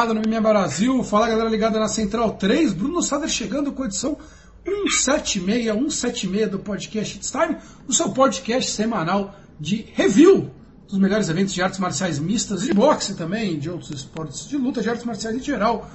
ligada no MMA Brasil, fala galera ligada na Central 3, Bruno Sader chegando com a edição 176, 176 do podcast It's Time, o seu podcast semanal de review dos melhores eventos de artes marciais mistas e boxe também, de outros esportes de luta, de artes marciais em geral,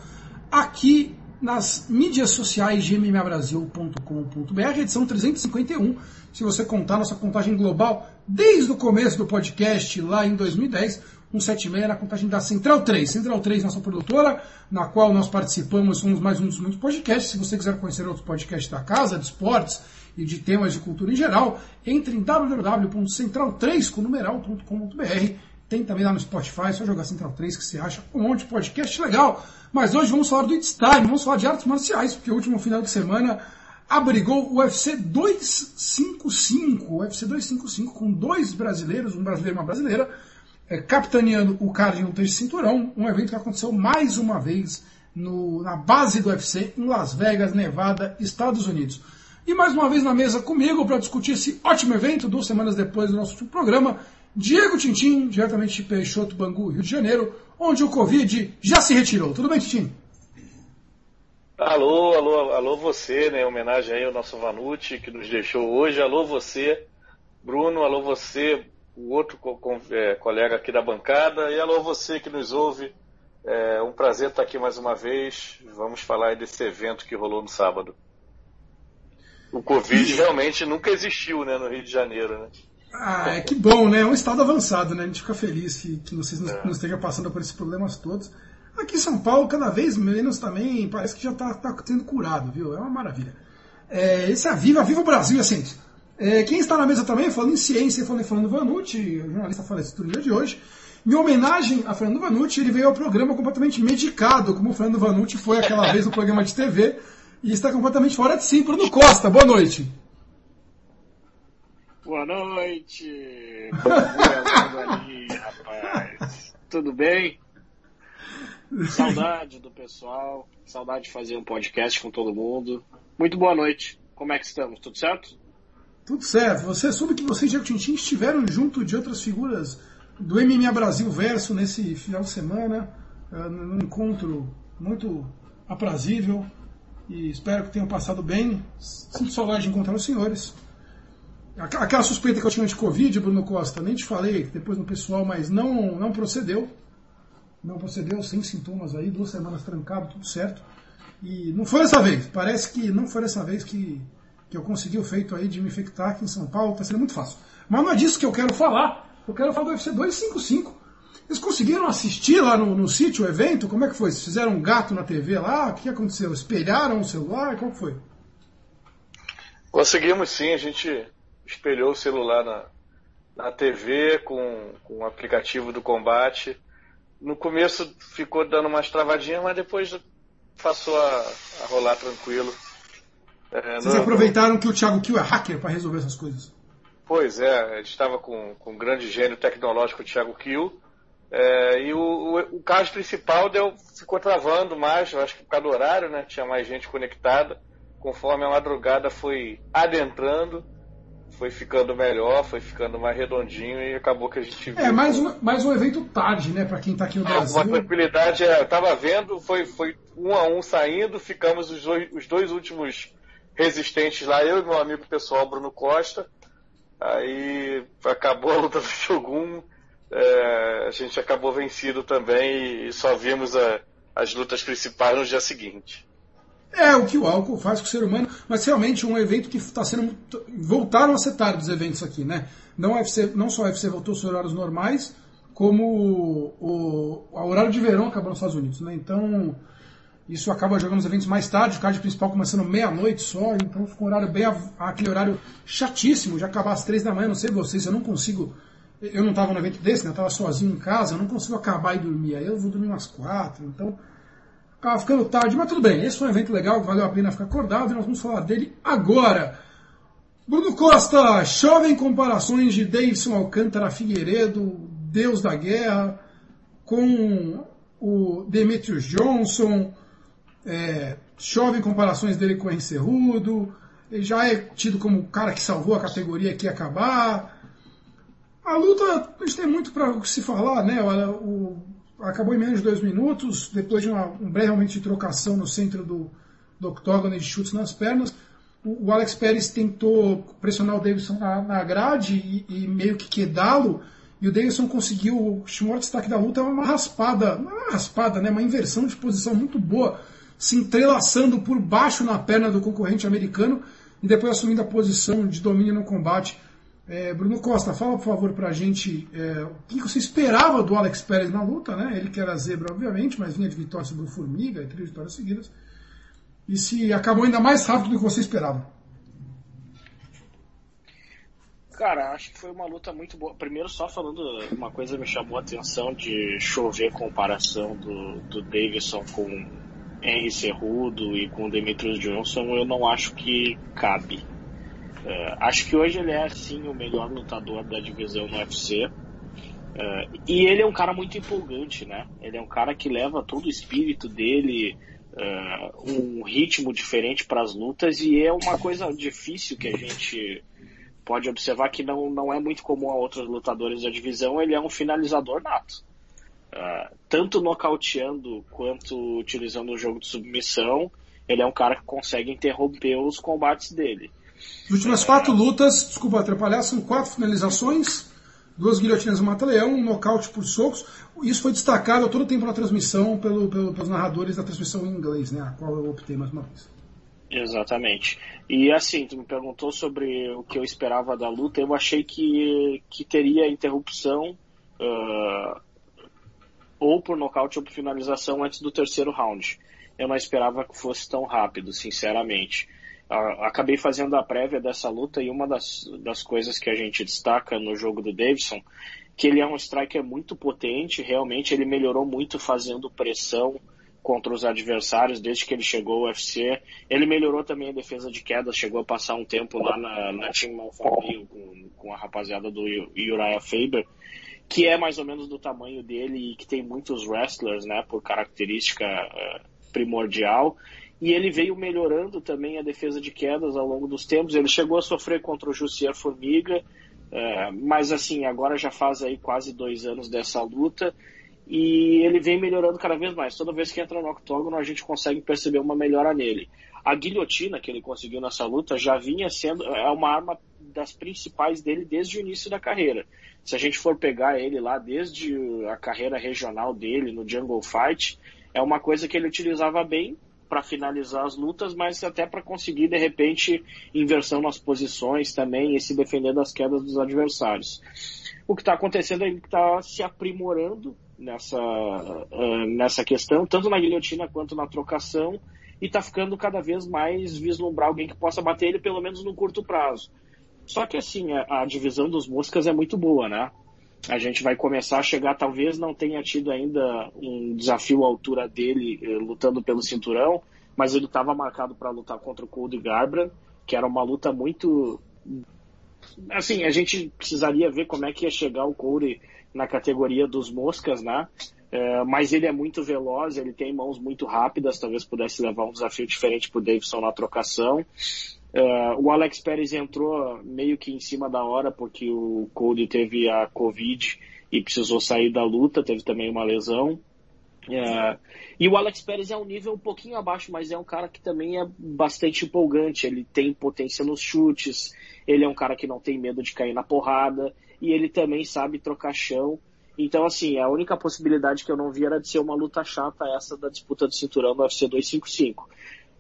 aqui nas mídias sociais de mmabrasil.com.br, edição 351, se você contar nossa contagem global desde o começo do podcast, lá em 2010, 176 na contagem da Central 3. Central 3, nossa produtora, na qual nós participamos, somos mais um dos muitos podcasts. Se você quiser conhecer outros podcasts da casa, de esportes e de temas de cultura em geral, entre em www.central3.com.br. Tem também lá no Spotify, só jogar Central 3 que você acha um monte de podcast legal. Mas hoje vamos falar do It's Time, vamos falar de artes marciais, porque o último final de semana abrigou o UFC 255, o UFC 255 com dois brasileiros, um brasileiro e uma brasileira, é, capitaneando o card no terceiro cinturão, um evento que aconteceu mais uma vez no, na base do UFC em Las Vegas, Nevada, Estados Unidos. E mais uma vez na mesa comigo para discutir esse ótimo evento, duas semanas depois do nosso programa, Diego Tintim, diretamente de Peixoto, Bangu, Rio de Janeiro, onde o Covid já se retirou. Tudo bem, Tintim? Alô, alô, alô você, né? Homenagem aí ao nosso Vanucci que nos deixou hoje. Alô você, Bruno, alô você, o outro co co é, colega aqui da bancada, e alô você que nos ouve. É um prazer estar aqui mais uma vez. Vamos falar desse evento que rolou no sábado. O Covid realmente nunca existiu né, no Rio de Janeiro, né? Ah, é que bom, né? É um estado avançado, né? A gente fica feliz que, que vocês não, é. estejam passando por esses problemas todos. Aqui em São Paulo, cada vez menos também, parece que já está tá sendo curado, viu? É uma maravilha. É, esse é a Viva, Viva o Brasil, assim. É, quem está na mesa também, falando em ciência, falando em Fernando Vanucci, jornalista falecido no dia de hoje, em homenagem a Fernando Vanucci, ele veio ao programa completamente medicado, como o Fernando Vanucci foi aquela vez no programa de TV, e está completamente fora de si. Bruno Costa, boa noite. Boa noite. ali, rapaz. Tudo bem? Saudade do pessoal, saudade de fazer um podcast com todo mundo. Muito boa noite. Como é que estamos? Tudo certo? Tudo certo. Você soube que você e Diego Tintin estiveram junto de outras figuras do MMA Brasil Verso nesse final de semana, uh, num encontro muito aprazível e espero que tenham passado bem. Sinto saudade de encontrar os senhores. Aquela suspeita que eu tinha de Covid, Bruno Costa, nem te falei depois no pessoal, mas não, não procedeu. Não procedeu, sem sintomas aí, duas semanas trancado, tudo certo. E não foi dessa vez, parece que não foi dessa vez que que eu consegui o feito aí de me infectar aqui em São Paulo, está sendo muito fácil. Mas não é disso que eu quero falar. Eu quero falar do UFC 255. Eles conseguiram assistir lá no, no sítio o evento? Como é que foi? Vocês fizeram um gato na TV lá? O que aconteceu? Espelharam o celular? Como foi? Conseguimos sim, a gente espelhou o celular na, na TV com, com o aplicativo do combate. No começo ficou dando umas travadinhas, mas depois passou a, a rolar tranquilo. É, Vocês aproveitaram que o Thiago Kiel é hacker para resolver essas coisas. Pois é, a gente estava com, com um grande gênio tecnológico, o Thiago Kiel, é, e o, o, o caso principal deu, ficou travando mais, eu acho que por causa do horário, né? Tinha mais gente conectada. Conforme a madrugada foi adentrando, foi ficando melhor, foi ficando mais redondinho e acabou que a gente viu. É, mais um, mais um evento tarde, né, para quem está aqui no Brasil. Uma tranquilidade, é, eu tava vendo, foi, foi um a um saindo, ficamos os dois, os dois últimos resistentes lá, eu e meu amigo pessoal Bruno Costa. Aí acabou a luta do Shogun, é, a gente acabou vencido também e só vimos a, as lutas principais no dia seguinte. É o que o álcool faz com o ser humano, mas realmente um evento que está sendo. Voltaram a ser tarde os eventos aqui, né? Não, UFC, não só a UFC voltou aos horários normais, como o, o, o horário de verão acabou nos Estados Unidos, né? Então isso acaba jogando os eventos mais tarde, o card principal começando meia-noite só, então fica um horário bem. aquele horário chatíssimo de acabar às três da manhã, não sei vocês, eu não consigo. Eu não estava no evento desse, né? Eu estava sozinho em casa, eu não consigo acabar e dormir. Aí eu vou dormir umas quatro, então. Acaba ficando tarde, mas tudo bem. Esse foi um evento legal, valeu a pena ficar acordado e nós vamos falar dele agora. Bruno Costa, chovem comparações de Davidson Alcântara Figueiredo, Deus da Guerra, com o Demetrius Johnson é, chove comparações dele com o Henry Cerrudo, ele já é tido como o cara que salvou a categoria que ia acabar. A luta, a gente tem muito para se falar, né? O, acabou em menos de dois minutos, depois de uma, um breve momento de trocação no centro do, do octógono e de chutes nas pernas. O, o Alex Pérez tentou pressionar o Davidson na, na grade e, e meio que quedá-lo, e o Davidson conseguiu, o maior destaque da luta é uma raspada, uma raspada, né, uma inversão de posição muito boa, se entrelaçando por baixo na perna do concorrente americano e depois assumindo a posição de domínio no combate. É, Bruno Costa, fala por favor pra gente é, o que você esperava do Alex Pérez na luta, né? Ele que era zebra, obviamente, mas vinha de vitória sobre o Formiga e três vitórias seguidas. E se acabou ainda mais rápido do que você esperava. Cara, acho que foi uma luta muito boa. Primeiro, só falando uma coisa me chamou a atenção de chover comparação do, do Davidson com Henry Cerrudo e com Demetrius Johnson, eu não acho que cabe. Uh, acho que hoje ele é, sim, o melhor lutador da divisão no UFC. Uh, é, e ele é um cara muito empolgante, né? Ele é um cara que leva todo o espírito dele, uh, um ritmo diferente para as lutas, e é uma coisa difícil que a gente pode observar que não, não é muito comum a outros lutadores da divisão. Ele é um finalizador nato. Uh, tanto nocauteando quanto utilizando o jogo de submissão, ele é um cara que consegue interromper os combates dele. As últimas quatro lutas, desculpa atrapalhar, são quatro finalizações, duas guilhotinas no mata-leão, um nocaute por socos. Isso foi destacado todo o tempo na transmissão pelo, pelo, pelos narradores da transmissão em inglês, né, a qual eu optei mais uma vez. Exatamente. E assim, tu me perguntou sobre o que eu esperava da luta, eu achei que, que teria interrupção uh, ou por nocaute ou por finalização antes do terceiro round. Eu não esperava que fosse tão rápido, sinceramente acabei fazendo a prévia dessa luta e uma das, das coisas que a gente destaca no jogo do Davidson, que ele é um striker muito potente, realmente ele melhorou muito fazendo pressão contra os adversários desde que ele chegou ao UFC. Ele melhorou também a defesa de quedas, chegou a passar um tempo lá na, na Team Malfamio com, com a rapaziada do Uriah Faber, que é mais ou menos do tamanho dele e que tem muitos wrestlers, né, por característica uh, primordial e ele veio melhorando também a defesa de quedas ao longo dos tempos. Ele chegou a sofrer contra o Jussier Formiga, é, mas assim, agora já faz aí quase dois anos dessa luta e ele vem melhorando cada vez mais. Toda vez que entra no octógono, a gente consegue perceber uma melhora nele. A guilhotina que ele conseguiu nessa luta já vinha sendo é uma arma das principais dele desde o início da carreira. Se a gente for pegar ele lá desde a carreira regional dele no Jungle Fight, é uma coisa que ele utilizava bem para finalizar as lutas, mas até para conseguir de repente inversão nas posições também e se defender das quedas dos adversários. O que está acontecendo é que está se aprimorando nessa, uh, nessa questão, tanto na guilhotina quanto na trocação, e está ficando cada vez mais vislumbrar alguém que possa bater ele, pelo menos no curto prazo. Só que assim, a, a divisão dos moscas é muito boa, né? a gente vai começar a chegar, talvez não tenha tido ainda um desafio à altura dele eh, lutando pelo cinturão, mas ele estava marcado para lutar contra o Cody Garbrandt, que era uma luta muito assim, a gente precisaria ver como é que ia chegar o Cody na categoria dos moscas, né? É, mas ele é muito veloz, ele tem mãos muito rápidas, talvez pudesse levar um desafio diferente para o Davidson na trocação. Uh, o Alex Pérez entrou meio que em cima da hora porque o Cody teve a Covid e precisou sair da luta, teve também uma lesão. Uh, e o Alex Pérez é um nível um pouquinho abaixo, mas é um cara que também é bastante empolgante. Ele tem potência nos chutes, ele é um cara que não tem medo de cair na porrada e ele também sabe trocar chão. Então, assim, a única possibilidade que eu não vi era de ser uma luta chata essa da disputa do cinturão do UFC 255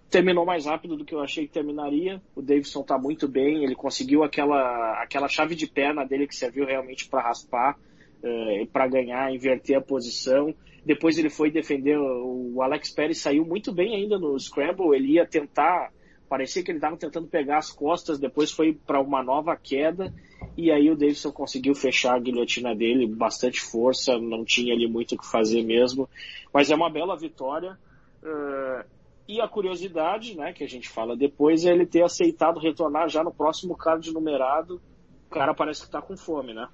terminou mais rápido do que eu achei que terminaria. O Davidson está muito bem, ele conseguiu aquela, aquela chave de perna dele que serviu realmente para raspar, eh, para ganhar, inverter a posição. Depois ele foi defender, o Alex Pérez saiu muito bem ainda no Scramble, ele ia tentar, parecia que ele estava tentando pegar as costas, depois foi para uma nova queda, e aí o Davidson conseguiu fechar a guilhotina dele, bastante força, não tinha ali muito o que fazer mesmo, mas é uma bela vitória. Uh, e a curiosidade, né, que a gente fala depois, é ele ter aceitado retornar já no próximo card numerado. O cara parece que está com fome, né?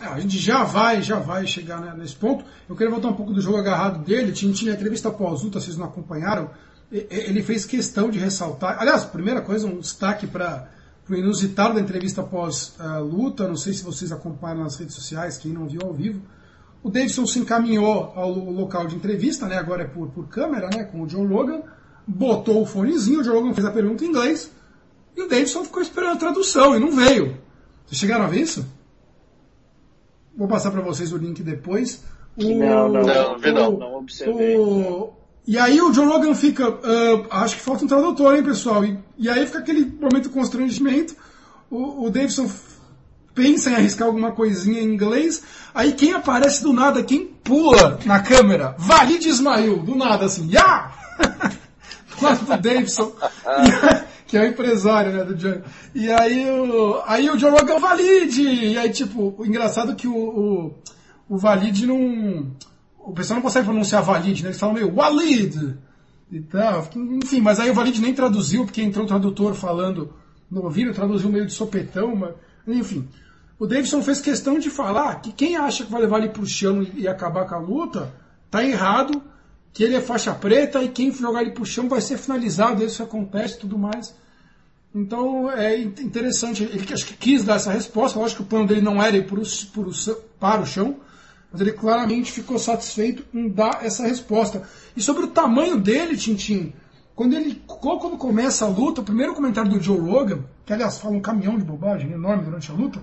É, a gente já vai, já vai chegar né, nesse ponto. Eu queria voltar um pouco do jogo agarrado dele. Tinha, tinha entrevista pós-luta, vocês não acompanharam. Ele fez questão de ressaltar. Aliás, primeira coisa, um destaque para o inusitado da entrevista pós-luta. Não sei se vocês acompanham nas redes sociais, quem não viu ao vivo. o Davidson se encaminhou ao local de entrevista, né? Agora é por, por câmera, né? Com o Joe Logan, botou o fonezinho, o Joe Logan fez a pergunta em inglês e o Davidson ficou esperando a tradução e não veio. Vocês chegaram a ver isso? Vou passar para vocês o link depois. O, não, não, não, não, não observei. O, e aí o Joe Logan fica, uh, acho que falta um tradutor, hein, pessoal? E, e aí fica aquele momento constrangimento. O, o Davidson pensa em arriscar alguma coisinha em inglês. Aí quem aparece do nada, quem pula na câmera? Valide Ismail, do nada assim, ya! do lado do Davidson, que é o empresário né, do John. E aí o, aí o John Logan valide! E aí, tipo, engraçado é que o, o, o valide não. O pessoal não consegue pronunciar valide, né? Eles falam meio Walid! E tal. Enfim, mas aí o valide nem traduziu, porque entrou o tradutor falando no ouvido, traduziu meio de sopetão, mas, enfim. O Davidson fez questão de falar que quem acha que vai levar ele para o chão e acabar com a luta, tá errado, que ele é faixa preta e quem jogar ele para o chão vai ser finalizado, isso acontece e tudo mais. Então é interessante, ele acho que quis dar essa resposta, lógico que o plano dele não era ir pro, pro, para o chão, mas ele claramente ficou satisfeito em dar essa resposta. E sobre o tamanho dele, Tintin, quando ele quando começa a luta, o primeiro comentário do Joe Rogan, que aliás fala um caminhão de bobagem enorme durante a luta,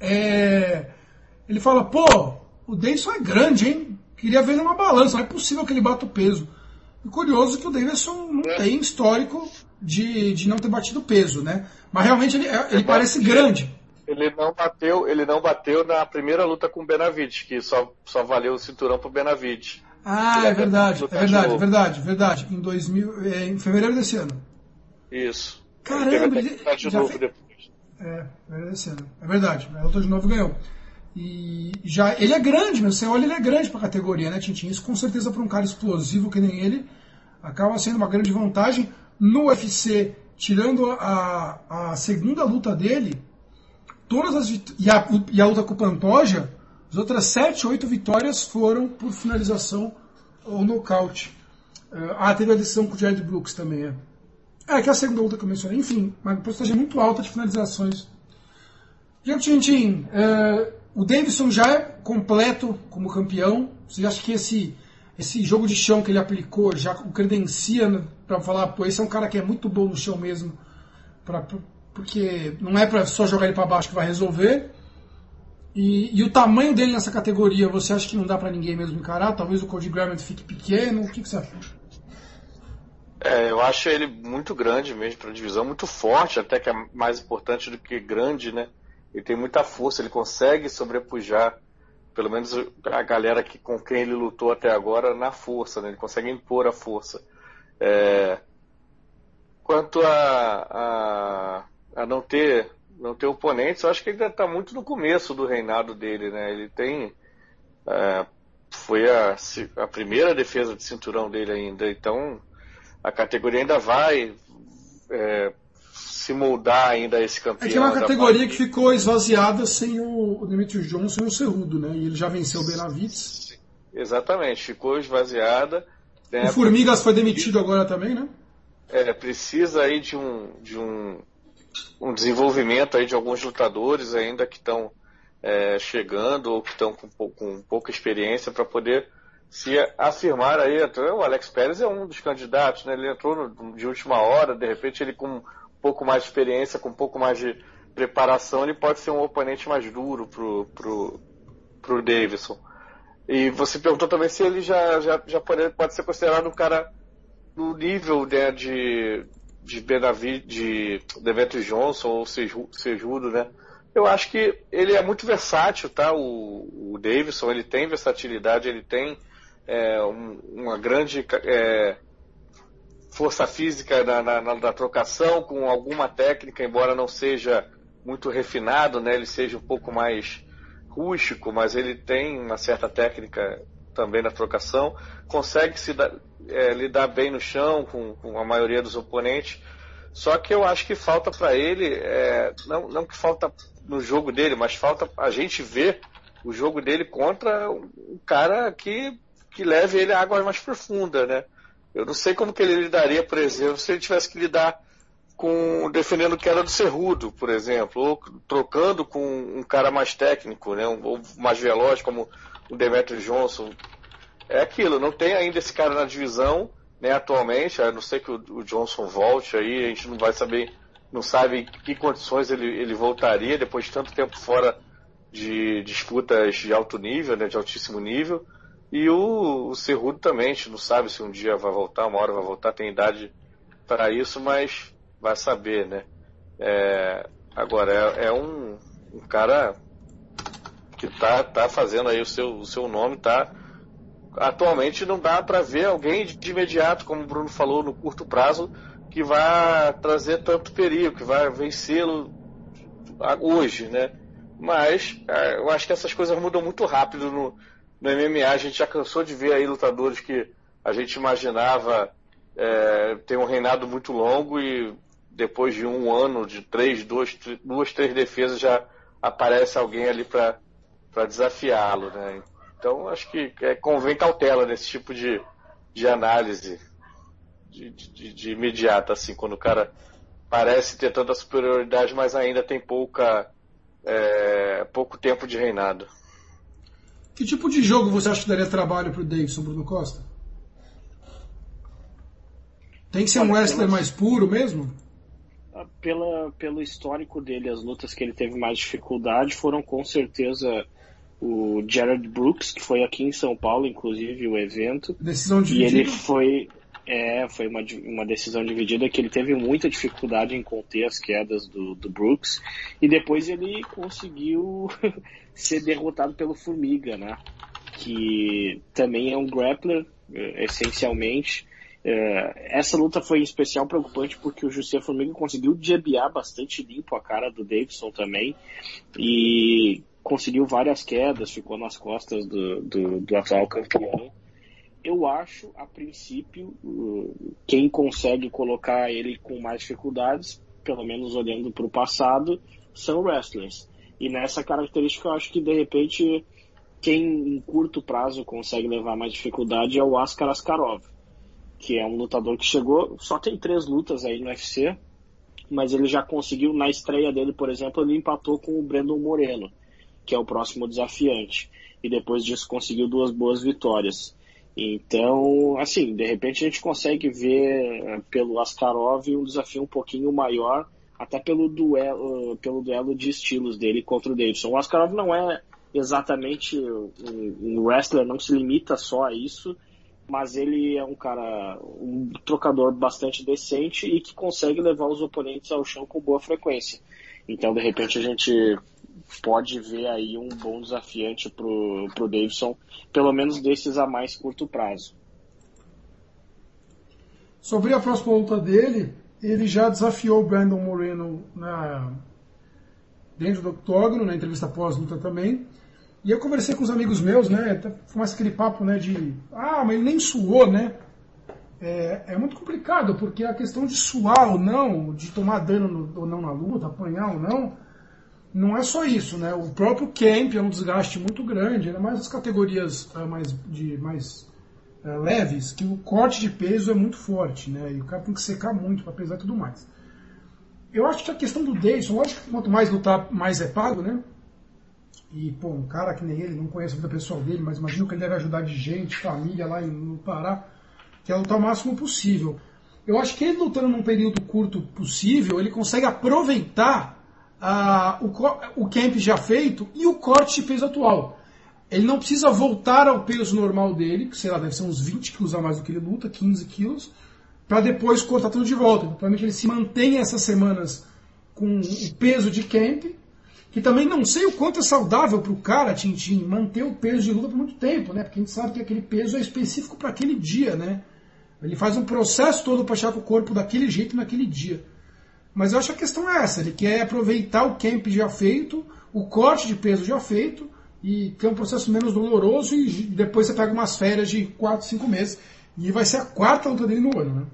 é, ele fala, pô, o Davidson é grande, hein? Queria ver numa balança, não é possível que ele bata o peso. E curioso que o Davidson não é. tem histórico de, de não ter batido peso, né? Mas realmente ele, ele parece grande. Ele não bateu, ele não bateu na primeira luta com o Benavides, que só, só valeu o cinturão pro Benavides. Ah, é verdade, é verdade, é verdade, verdade. Em 2000, é, em fevereiro desse ano. Isso. Caramba, ele, ele já fez... É, esse ano. É verdade, lutou de novo ganhou. E já ele é grande, mas você olha, ele é grande para a categoria, né, Tintin? Isso com certeza para um cara explosivo que nem ele acaba sendo uma grande vantagem. No UFC, tirando a, a segunda luta dele, todas as e a, e a luta com o Pantoja, as outras sete, oito vitórias foram por finalização ou nocaute. Uh, ah, teve a decisão com o Jared Brooks também, é. É, que é a segunda luta que eu mencionei. Enfim, uma porcentagem muito alta de finalizações. Diego Tintin, é, o Davidson já é completo como campeão. Você acha que esse, esse jogo de chão que ele aplicou já o credencia para falar, pô, esse é um cara que é muito bom no chão mesmo, porque não é para só jogar ele para baixo que vai resolver. E, e, o tamanho dele nessa categoria, você acha que não dá para ninguém mesmo encarar? Talvez o Cody Graham fique pequeno? O que, que você acha? É, eu acho ele muito grande mesmo para divisão, muito forte, até que é mais importante do que grande, né? Ele tem muita força, ele consegue sobrepujar, pelo menos a galera que, com quem ele lutou até agora, na força, né? Ele consegue impor a força. É... Quanto a, a, a, não ter não ter oponentes, eu acho que ele ainda está muito no começo do reinado dele, né? Ele tem é, foi a, a primeira defesa de cinturão dele ainda, então a categoria ainda vai é, se moldar ainda esse campeão. É que é uma categoria que ficou esvaziada sem o, o Demetrius Johnson e o Cerrudo, né? E ele já venceu o Benavides. Exatamente, ficou esvaziada. Né? O Formigas foi demitido agora também, né? É, precisa aí de um, de um, um desenvolvimento aí de alguns lutadores ainda que estão é, chegando ou que estão com, com pouca experiência para poder se afirmar aí, o Alex Pérez é um dos candidatos, né? Ele entrou no, de última hora, de repente ele com um pouco mais de experiência, com um pouco mais de preparação, ele pode ser um oponente mais duro pro, pro, pro Davidson. E você perguntou também se ele já, já, já pode, pode ser considerado um cara no nível né, de, de Benavid, de Demetrius Johnson ou Sejudo, né? Eu acho que ele é muito versátil, tá? O, o Davidson, ele tem versatilidade, ele tem é, um, uma grande é, força física na, na, na, trocação, com alguma técnica, embora não seja muito refinado, né? ele seja um pouco mais rústico, mas ele tem uma certa técnica também na trocação, consegue se dar, é, lidar bem no chão com, com, a maioria dos oponentes. Só que eu acho que falta para ele, é, não, não que falta no jogo dele, mas falta a gente ver o jogo dele contra um cara que que leve ele a águas mais profundas, né? Eu não sei como que ele lidaria, por exemplo, se ele tivesse que lidar com defendendo que era do Cerrudo, por exemplo, ou trocando com um cara mais técnico, né, ou mais veloz, como o Demetrio Johnson. É aquilo, não tem ainda esse cara na divisão, né, atualmente, a não ser que o, Johnson volte aí, a gente não vai saber, não sabe em que condições ele, ele voltaria depois de tanto tempo fora de disputas de alto nível, né, de altíssimo nível. E o, o Cerrudo também, a gente não sabe se um dia vai voltar, uma hora vai voltar, tem idade para isso, mas vai saber, né? É, agora, é, é um, um, cara que tá, tá fazendo aí o seu, o seu nome, tá? Atualmente não dá para ver alguém de, imediato, como o Bruno falou, no curto prazo, que vai trazer tanto perigo, que vai vencê-lo hoje, né? Mas é, eu acho que essas coisas mudam muito rápido no, no MMA. A gente já cansou de ver aí lutadores que a gente imaginava é, ter um reinado muito longo e depois de um ano, de três, duas, duas três defesas, já aparece alguém ali para desafiá-lo. Né? Então acho que é, convém cautela nesse tipo de, de análise de, de, de imediata, assim, quando o cara parece ter tanta superioridade, mas ainda tem pouca é, pouco tempo de reinado. Que tipo de jogo você acha que daria trabalho para o Davidson, Bruno Costa? Tem que ser Olha, um wrestler mais puro mesmo? Ah, pela, pelo histórico dele, as lutas que ele teve mais dificuldade foram com certeza o Jared Brooks, que foi aqui em São Paulo, inclusive, o evento. Decisão dividida? E ele foi. É, foi uma, uma decisão dividida que ele teve muita dificuldade em conter as quedas do, do Brooks. E depois ele conseguiu ser derrotado pelo Formiga, né? Que também é um grappler, eh, essencialmente. Eh, essa luta foi em especial preocupante porque o José Formiga conseguiu debiar bastante limpo a cara do Davidson também e conseguiu várias quedas, ficou nas costas do, do, do atual campeão. Eu acho, a princípio, quem consegue colocar ele com mais dificuldades, pelo menos olhando para o passado, são wrestlers. E nessa característica eu acho que de repente quem em curto prazo consegue levar mais dificuldade é o Askar Askarov, que é um lutador que chegou, só tem três lutas aí no UFC, mas ele já conseguiu, na estreia dele, por exemplo, ele empatou com o Brandon Moreno, que é o próximo desafiante. E depois disso conseguiu duas boas vitórias. Então, assim, de repente a gente consegue ver eh, pelo Askarov um desafio um pouquinho maior até pelo duelo, pelo duelo de estilos dele contra o Davidson. O Askarov não é exatamente um, um wrestler, não se limita só a isso, mas ele é um cara, um trocador bastante decente e que consegue levar os oponentes ao chão com boa frequência. Então, de repente, a gente pode ver aí um bom desafiante pro, pro Davidson, pelo menos desses a mais curto prazo. Sobre a próxima luta dele, ele já desafiou o Brandon Moreno na, dentro do octógono, na entrevista pós-luta também. E eu conversei com os amigos meus, né? Mais aquele papo, né? De ah, mas ele nem suou, né? É, é, muito complicado, porque a questão de suar ou não, de tomar dano no, ou não na luta, apanhar ou não, não é só isso, né? O próprio camp é um desgaste muito grande, ainda mais as categorias uh, mais, de, mais uh, leves, que o corte de peso é muito forte, né? E o cara tem que secar muito para pesar tudo mais. Eu acho que a questão do Dayson, lógico que quanto mais lutar, mais é pago, né? E, pô, um cara que nem ele, não conheço a vida pessoal dele, mas imagino que ele deve ajudar de gente, família lá no Pará, que é lutar o máximo possível. Eu acho que ele lutando num período curto possível, ele consegue aproveitar ah, o, o camp já feito e o corte de peso atual. Ele não precisa voltar ao peso normal dele, que sei lá, deve ser uns 20 quilos a mais do que ele luta, 15 quilos, para depois cortar tudo de volta. Então, provavelmente ele se mantém essas semanas com o peso de camp, que também não sei o quanto é saudável para o cara, Tintin, manter o peso de luta por muito tempo, né? Porque a gente sabe que aquele peso é específico para aquele dia, né? Ele faz um processo todo para achar o corpo daquele jeito naquele dia. Mas eu acho que a questão é essa, ele quer aproveitar o camp já feito, o corte de peso já feito, e ter um processo menos doloroso e depois você pega umas férias de 4, 5 meses. E vai ser a quarta luta dele no ano, né?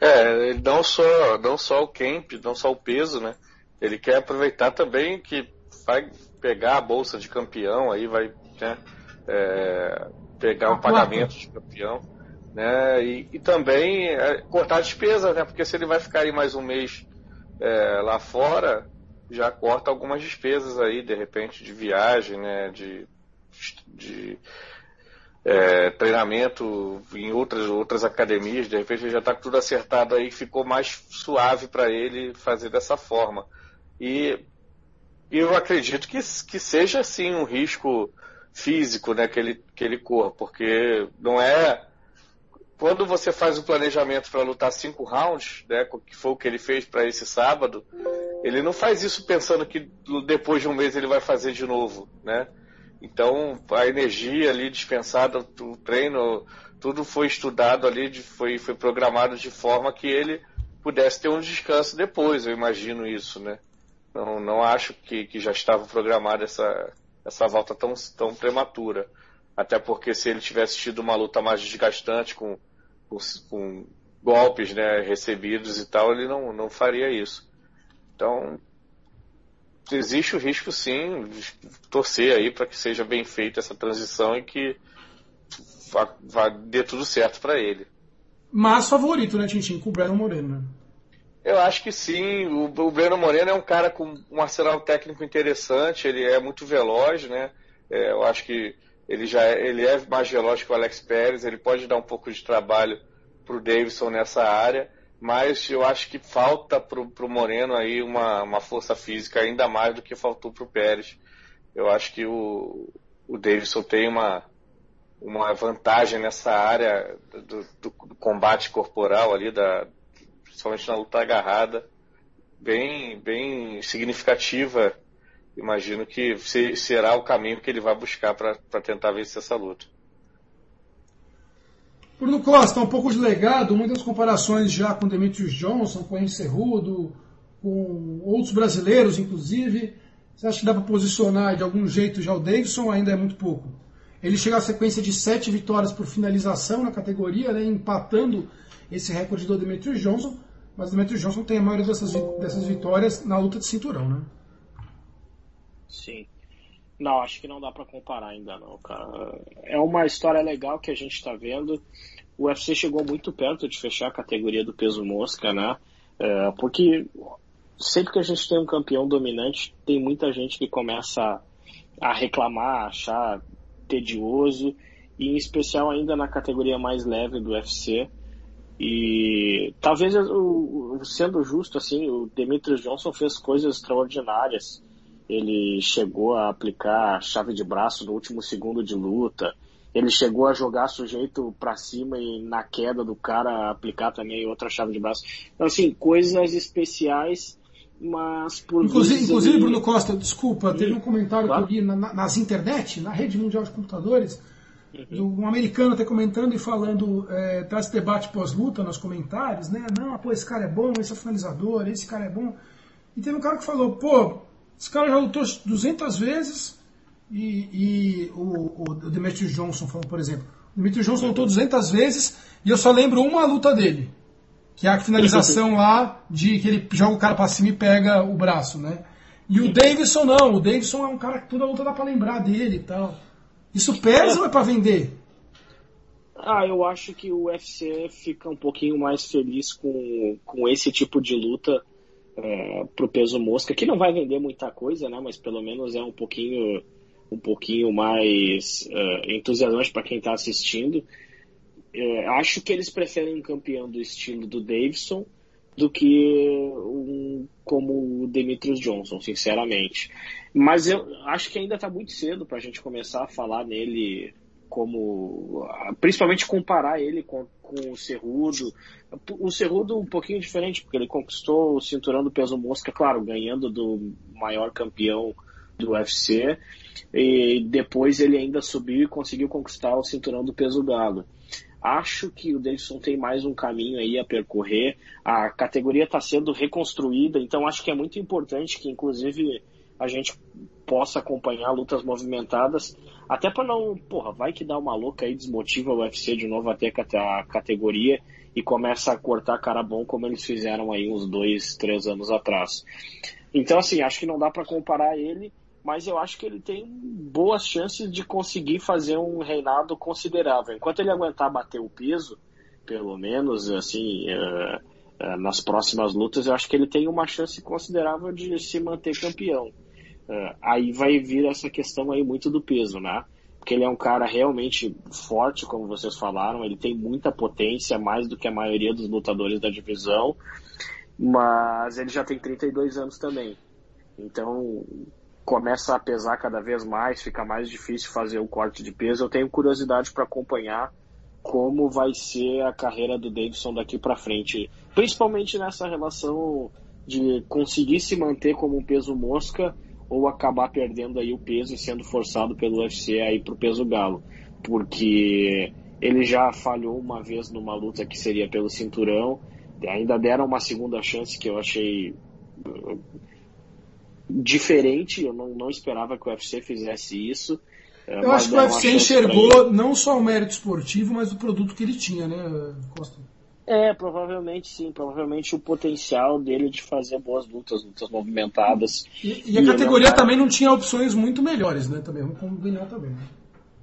É, não só, não só o camp, não só o peso, né? Ele quer aproveitar também que vai pegar a bolsa de campeão, aí vai né, é, pegar um pagamento de campeão né? E, e também é, cortar a despesa, né? Porque se ele vai ficar aí mais um mês é, lá fora, já corta algumas despesas aí, de repente, de viagem, né, de, de é, treinamento em outras, outras academias, de repente ele já está tudo acertado aí, ficou mais suave para ele fazer dessa forma. E eu acredito que, que seja sim um risco físico né, que, ele, que ele corra, porque não é. Quando você faz o planejamento para lutar cinco rounds, né, que foi o que ele fez para esse sábado, ele não faz isso pensando que depois de um mês ele vai fazer de novo, né? Então a energia ali dispensada, o treino, tudo foi estudado ali, foi, foi programado de forma que ele pudesse ter um descanso depois, eu imagino isso, né? Não, não acho que, que já estava programada essa, essa volta tão, tão prematura. Até porque se ele tivesse tido uma luta mais desgastante com, com, com golpes né, recebidos e tal, ele não, não faria isso. Então, existe o risco sim, de torcer aí para que seja bem feita essa transição e que vá, vá dê tudo certo para ele. Mas favorito, né, Tintin, com o Breno Moreno, né? Eu acho que sim. O, o Breno Moreno é um cara com um arsenal técnico interessante, ele é muito veloz, né? É, eu acho que ele já é, ele é mais veloz que o Alex Pérez, ele pode dar um pouco de trabalho para o Davidson nessa área, mas eu acho que falta para o Moreno aí uma, uma força física ainda mais do que faltou para o Pérez. Eu acho que o, o Davidson tem uma, uma vantagem nessa área do, do combate corporal ali, da, principalmente na luta agarrada, bem, bem significativa. Imagino que será o caminho que ele vai buscar para tentar vencer essa luta. Bruno Costa, um pouco de legado, muitas comparações já com Demetrius Johnson, com Henry Cerrudo, com outros brasileiros, inclusive. Você acha que dá para posicionar de algum jeito já o Davidson ainda é muito pouco? Ele chega à sequência de sete vitórias por finalização na categoria, né, empatando esse recorde do Demetrius Johnson, mas o Demetrius Johnson tem a maioria dessas, dessas vitórias na luta de cinturão, né? Sim. Não, acho que não dá para comparar ainda não, cara. É uma história legal que a gente está vendo. O UFC chegou muito perto de fechar a categoria do peso mosca, né? É, porque sempre que a gente tem um campeão dominante, tem muita gente que começa a reclamar, a achar tedioso, e em especial ainda na categoria mais leve do UFC. E talvez, sendo justo, assim, o Demetrius Johnson fez coisas extraordinárias. Ele chegou a aplicar chave de braço no último segundo de luta. Ele chegou a jogar sujeito para cima e na queda do cara aplicar também outra chave de braço. Então, assim, coisas especiais, mas por Inclusive, inclusive ele... Bruno Costa, desculpa, teve um comentário claro. que eu li na, nas internet, na rede mundial de computadores, Uhum. Um americano até comentando e falando, é, traz debate pós-luta nos comentários, né? Não, pô, esse cara é bom, esse é finalizador, esse cara é bom. E teve um cara que falou, pô, esse cara já lutou 200 vezes e, e o, o Demetrius Johnson falou, por exemplo, o Demetrius Johnson lutou 200 vezes e eu só lembro uma luta dele, que é a finalização lá de que ele joga o cara pra cima e pega o braço, né? E o Davidson não, o Davidson é um cara que toda luta dá pra lembrar dele e tal. Isso pesa é. ou é para vender? Ah, eu acho que o UFC fica um pouquinho mais feliz com, com esse tipo de luta é, pro peso mosca, que não vai vender muita coisa, né? Mas pelo menos é um pouquinho um pouquinho mais uh, entusiasmante para quem está assistindo. É, acho que eles preferem um campeão do estilo do Davidson do que um como o Demetrius Johnson, sinceramente. Mas eu acho que ainda está muito cedo para a gente começar a falar nele como. Principalmente comparar ele com, com o Cerrudo. O Cerrudo um pouquinho diferente, porque ele conquistou o cinturão do peso mosca, claro, ganhando do maior campeão do UFC. E depois ele ainda subiu e conseguiu conquistar o cinturão do peso galo. Acho que o Davidson tem mais um caminho aí a percorrer. A categoria está sendo reconstruída, então acho que é muito importante que, inclusive, a gente possa acompanhar lutas movimentadas, até para não, porra, vai que dá uma louca aí, desmotiva o UFC de novo até a categoria e começa a cortar cara bom como eles fizeram aí uns dois, três anos atrás. Então, assim, acho que não dá para comparar ele, mas eu acho que ele tem boas chances de conseguir fazer um reinado considerável. Enquanto ele aguentar bater o peso, pelo menos, assim, uh, uh, nas próximas lutas, eu acho que ele tem uma chance considerável de se manter campeão. Uh, aí vai vir essa questão aí muito do peso, né? Porque ele é um cara realmente forte, como vocês falaram, ele tem muita potência, mais do que a maioria dos lutadores da divisão, mas ele já tem 32 anos também. Então, começa a pesar cada vez mais, fica mais difícil fazer o corte de peso. Eu tenho curiosidade para acompanhar como vai ser a carreira do Davidson daqui para frente, principalmente nessa relação de conseguir se manter como um peso mosca ou acabar perdendo aí o peso e sendo forçado pelo UFC aí pro peso galo, porque ele já falhou uma vez numa luta que seria pelo cinturão, ainda deram uma segunda chance que eu achei diferente, eu não, não esperava que o UFC fizesse isso. É, eu acho que o UFC enxergou não só o mérito esportivo, mas o produto que ele tinha, né, Costa? É, provavelmente sim, provavelmente o potencial dele de fazer boas lutas, lutas movimentadas. E, e a e categoria não... também não tinha opções muito melhores, né? Também, vamos combinar também. Né?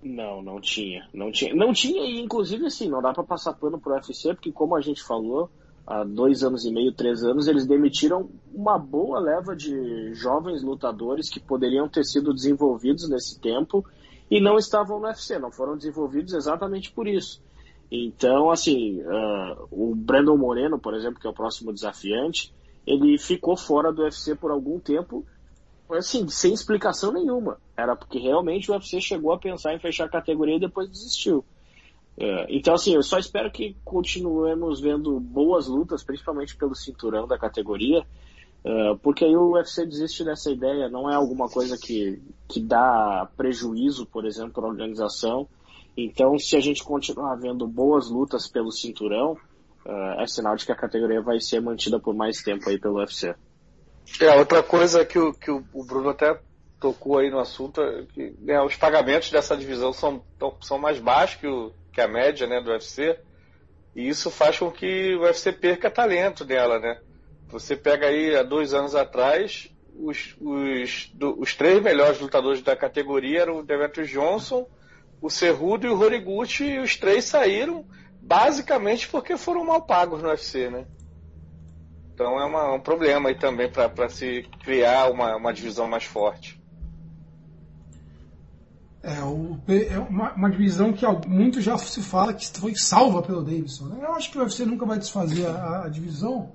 Não, não tinha, não tinha, não tinha e inclusive assim, não dá para passar pano pro UFC porque como a gente falou, há dois anos e meio, três anos, eles demitiram uma boa leva de jovens lutadores que poderiam ter sido desenvolvidos nesse tempo e não estavam no UFC, não foram desenvolvidos exatamente por isso. Então, assim, uh, o Brandon Moreno, por exemplo, que é o próximo desafiante, ele ficou fora do UFC por algum tempo, assim, sem explicação nenhuma. Era porque realmente o UFC chegou a pensar em fechar a categoria e depois desistiu. É, então, assim, eu só espero que continuemos vendo boas lutas, principalmente pelo cinturão da categoria, é, porque aí o UFC desiste dessa ideia, não é alguma coisa que, que dá prejuízo, por exemplo, para a organização. Então, se a gente continuar vendo boas lutas pelo cinturão, é, é sinal de que a categoria vai ser mantida por mais tempo aí pelo UFC. É, outra coisa que o, que o Bruno até tocou aí no assunto, é que né, os pagamentos dessa divisão são, são mais baixos que o, que a média né, do UFC, e isso faz com que o UFC perca talento dela, né? Você pega aí há dois anos atrás, os, os, do, os três melhores lutadores da categoria eram o Demetrius Johnson, o Cerrudo e o Horiguchi, e os três saíram basicamente porque foram mal pagos no UFC, né? Então é uma, um problema aí também para se criar uma, uma divisão mais forte. É, o, é uma, uma, divisão que muito já se fala que foi salva pelo Davidson. Né? Eu acho que o UFC nunca vai desfazer a, a divisão,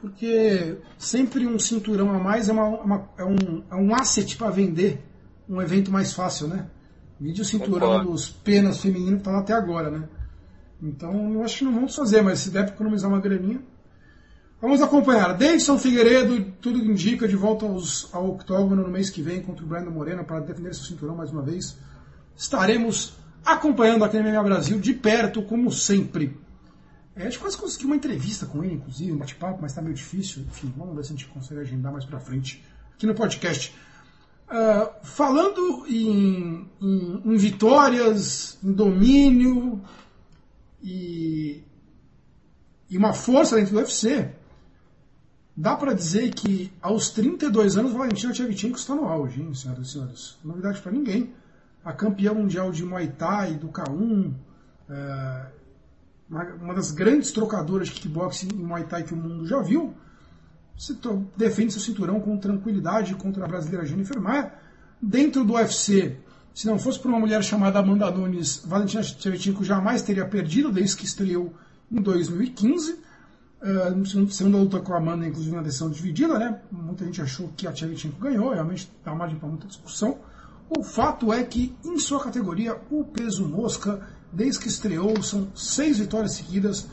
porque sempre um cinturão a mais é, uma, uma, é, um, é um asset para vender um evento mais fácil, né? Vídeo cinturão dos penas femininos que tá até agora, né? Então eu acho que não vamos fazer, mas se der para economizar uma graninha. Vamos acompanhar. Davidson Figueiredo, tudo indica, de volta aos, ao octógono no mês que vem contra o Brandon Morena para defender seu cinturão mais uma vez. Estaremos acompanhando a MMA Brasil de perto, como sempre. É, a gente quase conseguiu uma entrevista com ele, inclusive, um bate-papo, mas está meio difícil. Enfim, vamos ver se a gente consegue agendar mais para frente aqui no podcast. Uh, falando em, em, em, vitórias, em domínio e, e uma força dentro do UFC, Dá para dizer que aos 32 anos Valentina Shevchenko está no auge, hein, senhoras e senhores? Novidade para ninguém. A campeã mundial de Muay Thai, do K1, é, uma das grandes trocadoras de kickboxing em Muay Thai que o mundo já viu, se defende seu cinturão com tranquilidade contra a brasileira Jennifer Maia. Dentro do UFC, se não fosse por uma mulher chamada Amanda Nunes, Valentina Shevchenko jamais teria perdido desde que estreou em 2015. Uh, segunda luta com a Amanda, inclusive na decisão dividida, né? Muita gente achou que a Tchevchenko ganhou, realmente dá margem para muita discussão. O fato é que, em sua categoria, o peso mosca, desde que estreou, são seis vitórias seguidas,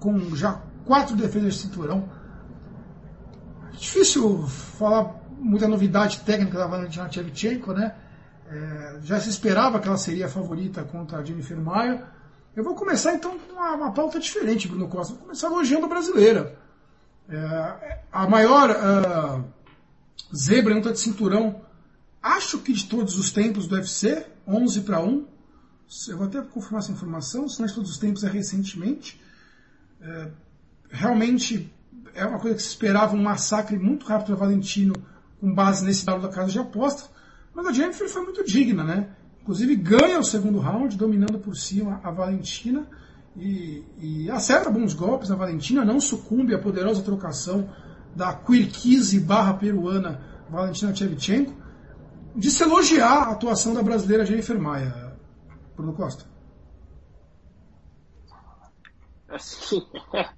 com já quatro defesas de cinturão. Difícil falar muita novidade técnica da Valentina Tchevchenko, né? É, já se esperava que ela seria a favorita contra a Jennifer Maia eu vou começar então com uma, uma pauta diferente, Bruno Costa. Vou começar elogiando a brasileira. É, a maior uh, zebra em luta de cinturão, acho que de todos os tempos do UFC, 11 para 1. Eu vou até confirmar essa informação, se não é de todos os tempos é recentemente. É, realmente é uma coisa que se esperava um massacre muito rápido do Valentino com base nesse dado da casa de aposta. Mas a Jennifer foi muito digna, né? Inclusive ganha o segundo round, dominando por cima a Valentina. e, e acerta bons golpes na Valentina, não sucumbe à poderosa trocação da Quirquize barra peruana Valentina Shevchenko, de se elogiar a atuação da brasileira Jennifer Maia, Bruno Costa. Assim,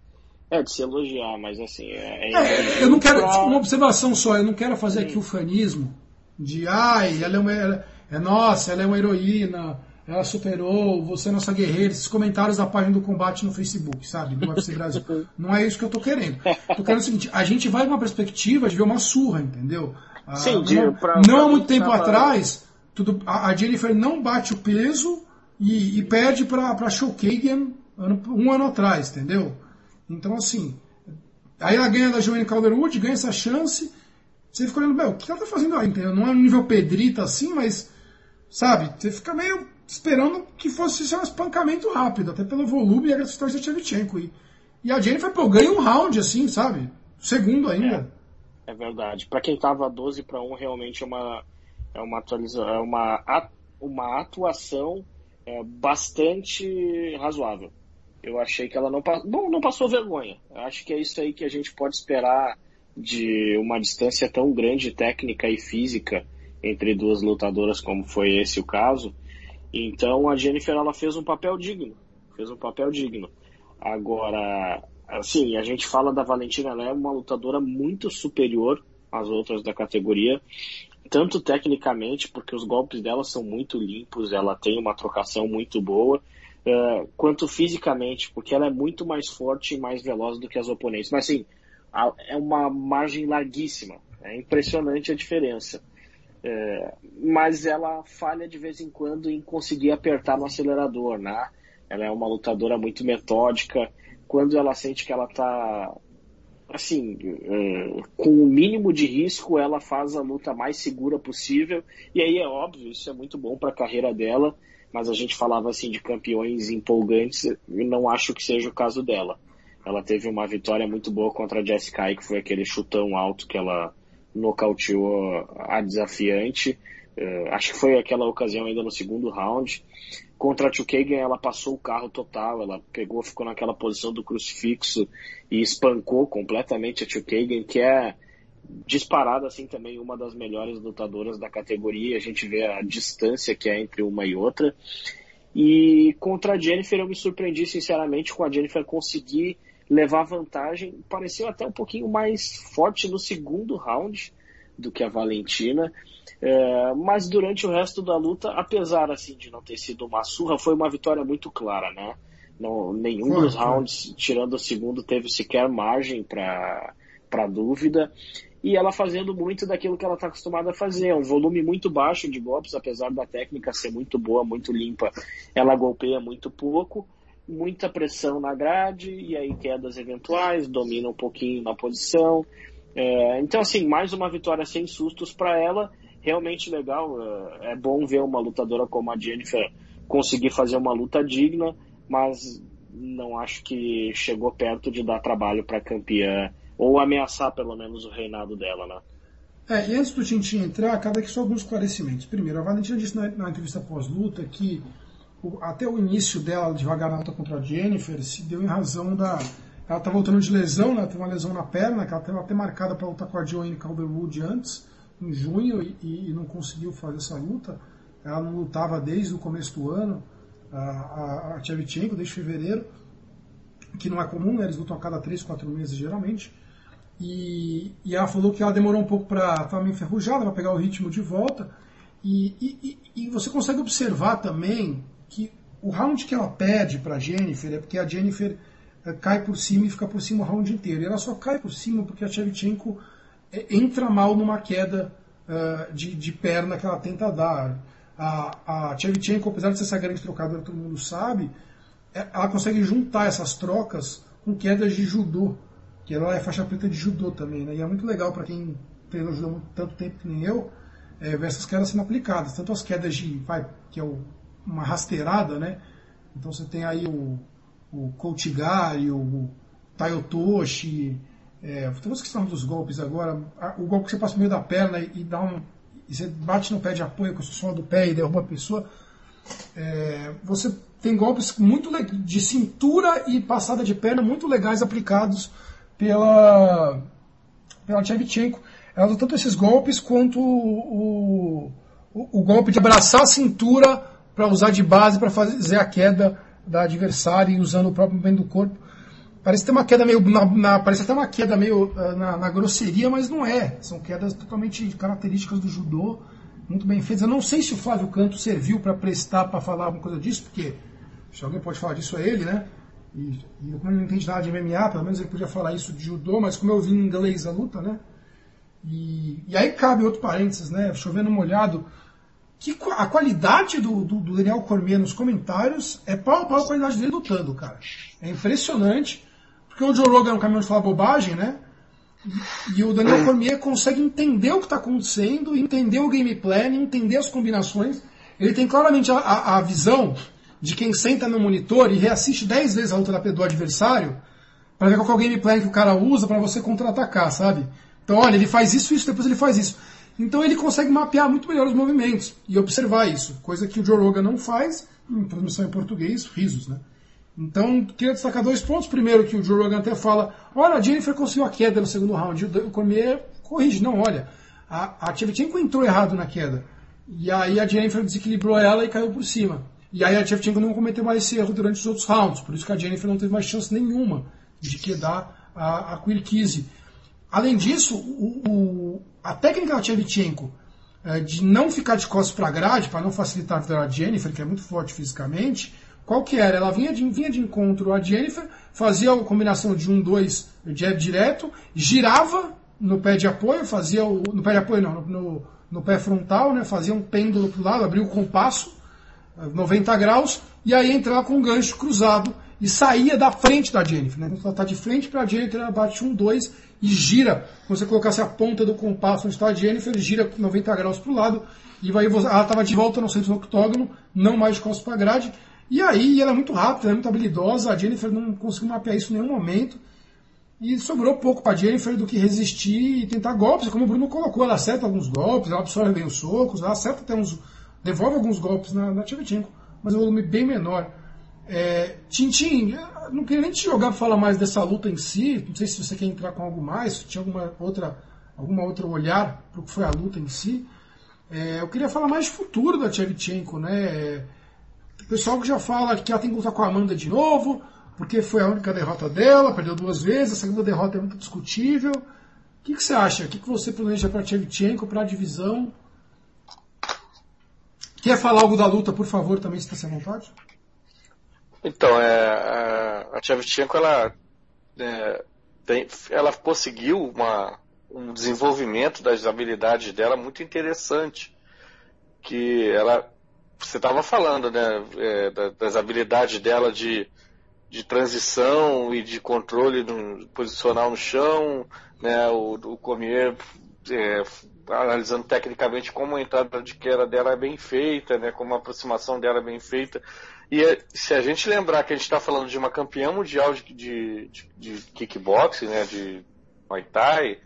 de se elogiar, mas assim. É, é, é eu não quero. Uma observação só, eu não quero fazer aqui o fanismo de ai, ela é uma. Ela, é nossa, ela é uma heroína, ela superou, você é nossa guerreira, esses comentários da página do combate no Facebook, sabe? Do UFC Brasil. não é isso que eu tô querendo. Tô querendo o seguinte, a gente vai com uma perspectiva de ver uma surra, entendeu? Ah, Sim, não, pra, não há muito tempo atrás, tudo, a, a, Jennifer não bate o peso e, e perde para Showkagan um ano atrás, entendeu? Então, assim, aí ela ganha da Joanne Calderwood, ganha essa chance, você fica olhando, meu, o que ela tá fazendo aí? Não é um nível pedrita assim, mas, sabe, você fica meio esperando que fosse ser um espancamento rápido, até pelo volume e a agressividade da Tchevchenko. E, e a Jennifer, pô, ganha um round, assim, sabe? Segundo ainda. É, é verdade. Para quem tava 12 para 1, realmente é uma, é uma atualização, é uma, uma atuação é, bastante razoável. Eu achei que ela não passou. Bom, não passou vergonha. Eu acho que é isso aí que a gente pode esperar de uma distância tão grande técnica e física entre duas lutadoras como foi esse o caso. Então a Jennifer ela fez um papel digno, fez um papel digno. Agora, assim, a gente fala da Valentina, ela é uma lutadora muito superior às outras da categoria, tanto tecnicamente, porque os golpes dela são muito limpos, ela tem uma trocação muito boa, uh, quanto fisicamente, porque ela é muito mais forte e mais veloz do que as oponentes. Mas, assim, é uma margem larguíssima, é impressionante a diferença. É, mas ela falha de vez em quando em conseguir apertar no acelerador, né? Ela é uma lutadora muito metódica. Quando ela sente que ela está assim, é, com o mínimo de risco, ela faz a luta mais segura possível. E aí é óbvio, isso é muito bom para a carreira dela. Mas a gente falava assim de campeões empolgantes, e não acho que seja o caso dela. Ela teve uma vitória muito boa contra a Jessica, que foi aquele chutão alto que ela nocauteou a desafiante. Uh, acho que foi aquela ocasião ainda no segundo round. Contra a Chukagan, ela passou o carro total, ela pegou, ficou naquela posição do crucifixo e espancou completamente a Chukagan, que é disparada assim também uma das melhores lutadoras da categoria. A gente vê a distância que é entre uma e outra. E contra a Jennifer eu me surpreendi sinceramente com a Jennifer conseguir levar vantagem. Pareceu até um pouquinho mais forte no segundo round do que a Valentina. É, mas durante o resto da luta, apesar assim de não ter sido uma surra, foi uma vitória muito clara, né? Não, nenhum foi, dos rounds, foi. tirando o segundo, teve sequer margem para dúvida. E ela fazendo muito daquilo que ela está acostumada a fazer, um volume muito baixo de golpes, apesar da técnica ser muito boa, muito limpa, ela golpeia muito pouco muita pressão na grade e aí quedas eventuais, domina um pouquinho na posição. É, então, assim, mais uma vitória sem sustos para ela, realmente legal. É, é bom ver uma lutadora como a Jennifer conseguir fazer uma luta digna, mas não acho que chegou perto de dar trabalho para campeã ou ameaçar pelo menos o reinado dela, né? É, e antes do Tintin entrar, cabe aqui só alguns esclarecimentos. Primeiro, a Valentina disse na, na entrevista pós-luta que até o início dela devagar na luta contra a Jennifer se deu em razão da. Ela está voltando de lesão, né? Tem uma lesão na perna, que ela estava até marcada para lutar com a Joanne Calderwood antes, em junho, e, e, não conseguiu fazer essa luta. Ela não lutava desde o começo do ano, a, a, a Tchevchenko, desde fevereiro, que não é comum, né? Eles lutam a cada 3, 4 meses geralmente. E, e ela falou que ela demorou um pouco para. Estava meio enferrujada, para pegar o ritmo de volta. E, e, e, você consegue observar também que o round que ela perde para Jennifer é porque a Jennifer é, cai por cima e fica por cima o round inteiro. E ela só cai por cima porque a Shevchenko é, entra mal numa queda uh, de, de, perna que ela tenta dar. A, a Shevchenko, apesar de ser essa grande trocadora, todo mundo sabe, ela consegue juntar essas trocas com quedas de judô, que ela é faixa preta de judô também, né? E é muito legal para quem treinou judô tanto tempo que nem eu, é, ver essas quedas sendo aplicadas. Tanto as quedas de, vai, que é o uma rasteirada, né? Então você tem aí o, o Kotigari, o Tayotoshi, é, estou esquecendo dos golpes agora, o golpe que você passa no meio da perna e, e dá um, e você bate no pé de apoio com o som do pé e derruba a pessoa, é, você tem golpes muito de cintura e passada de perna muito legais aplicados pela, pela Tchevchenko. Ela usa tanto esses golpes quanto o, o, o golpe de abraçar a cintura para usar de base para fazer a queda da adversária e usando o próprio movimento do corpo. Parece ter uma queda meio. Na, na, parece até uma queda meio eh, na, na, grosseria, mas não é. São quedas totalmente características do judô, muito bem feitas. Eu não sei se o Flávio Canto serviu para prestar para falar alguma coisa disso, porque se alguém pode falar disso é ele, né? E, e como ele não entende nada de MMA, pelo menos ele podia falar isso de judô, mas como eu vi em inglês a luta, né? E, e aí cabe outro parênteses, né? Chovendo molhado, que a qualidade do, do, do Daniel Cormier nos comentários é pau a pau a qualidade dele lutando, cara. É impressionante, porque o Joe Rogan é um caminhão de falar bobagem, né? E, o Daniel Cormier consegue entender o que está acontecendo, entender o game plan, entender as combinações. Ele tem claramente a, a, a visão de quem senta no monitor e reassiste 10 vezes a luta do adversário para ver qual é o game plan que o cara usa para você contra-atacar, sabe? Então, olha, ele faz isso, isso, depois ele faz isso. Então ele consegue mapear muito melhor os movimentos e observar isso, coisa que o Joe Rogan não faz, em transmissão em português, risos, né? Então, queria destacar dois pontos. Primeiro, que o Joe Rogan até fala, olha, a Jennifer conseguiu a queda no segundo round. O Cormier corrige, não, olha, a, a Tchevchenko entrou errado na queda. E aí a Jennifer desequilibrou ela e caiu por cima. E aí a Tchevchenko não cometeu mais esse erro durante os outros rounds. Por isso que a Jennifer não teve mais chance nenhuma de quedar a, a Quirkize. Além disso, o, o, a técnica da Tchevchenko é, de não ficar de costas para a grade, para não facilitar a vida da Jennifer, que é muito forte fisicamente, qual que era? Ela vinha de, vinha de encontro a Jennifer, fazia a combinação de um, dois, jab direto, girava no pé de apoio, fazia o, no pé de apoio não, no, no pé frontal, né, fazia um pêndulo para o lado, abria o compasso, 90 graus, e aí entrava com um gancho cruzado e saía da frente da Jennifer. Né? Então ela está de frente para a Jennifer, ela bate um, dois e gira. Se você colocasse a ponta do compasso onde está a Jennifer, gira 90 graus para o lado e vai, ela estava de volta no centro do octógono, não mais de costas para a grade. E aí ela é muito rápida, é muito habilidosa, a Jennifer não conseguiu mapear isso em nenhum momento. E sobrou pouco para a Jennifer do que resistir e tentar golpes, como o Bruno colocou, ela acerta alguns golpes, ela absorve bem os socos, ela acerta até uns. Devolve alguns golpes na, na Tchevchenko, mas é um volume bem menor. É, Tintin, não queria nem te jogar para falar mais dessa luta em si. Não sei se você quer entrar com algo mais, se tinha alguma outra, alguma outra olhar para o que foi a luta em si. É, eu queria falar mais de futuro da Tchevchenko, né? O pessoal que já fala que ela tem que lutar com a Amanda de novo, porque foi a única derrota dela, perdeu duas vezes, a segunda derrota é muito discutível. O que, que você acha? O que, que você planeja para Tchevchenko, para a divisão? Quer falar algo da luta, por favor, também, se está sem vontade? Então, é, a, Tchevchenko, ela, é, tem, ela conseguiu uma, um desenvolvimento das habilidades dela muito interessante. Que ela, você estava falando, né, é, das habilidades dela de, de transição e de controle no, posicional no chão, né, o, o é, analisando tecnicamente como a entrada de queda dela é bem feita, né, como a aproximação dela é bem feita. E é, se a gente lembrar que a gente está falando de uma campeã mundial de, de, de, de kickboxing, né, de Muay Thai,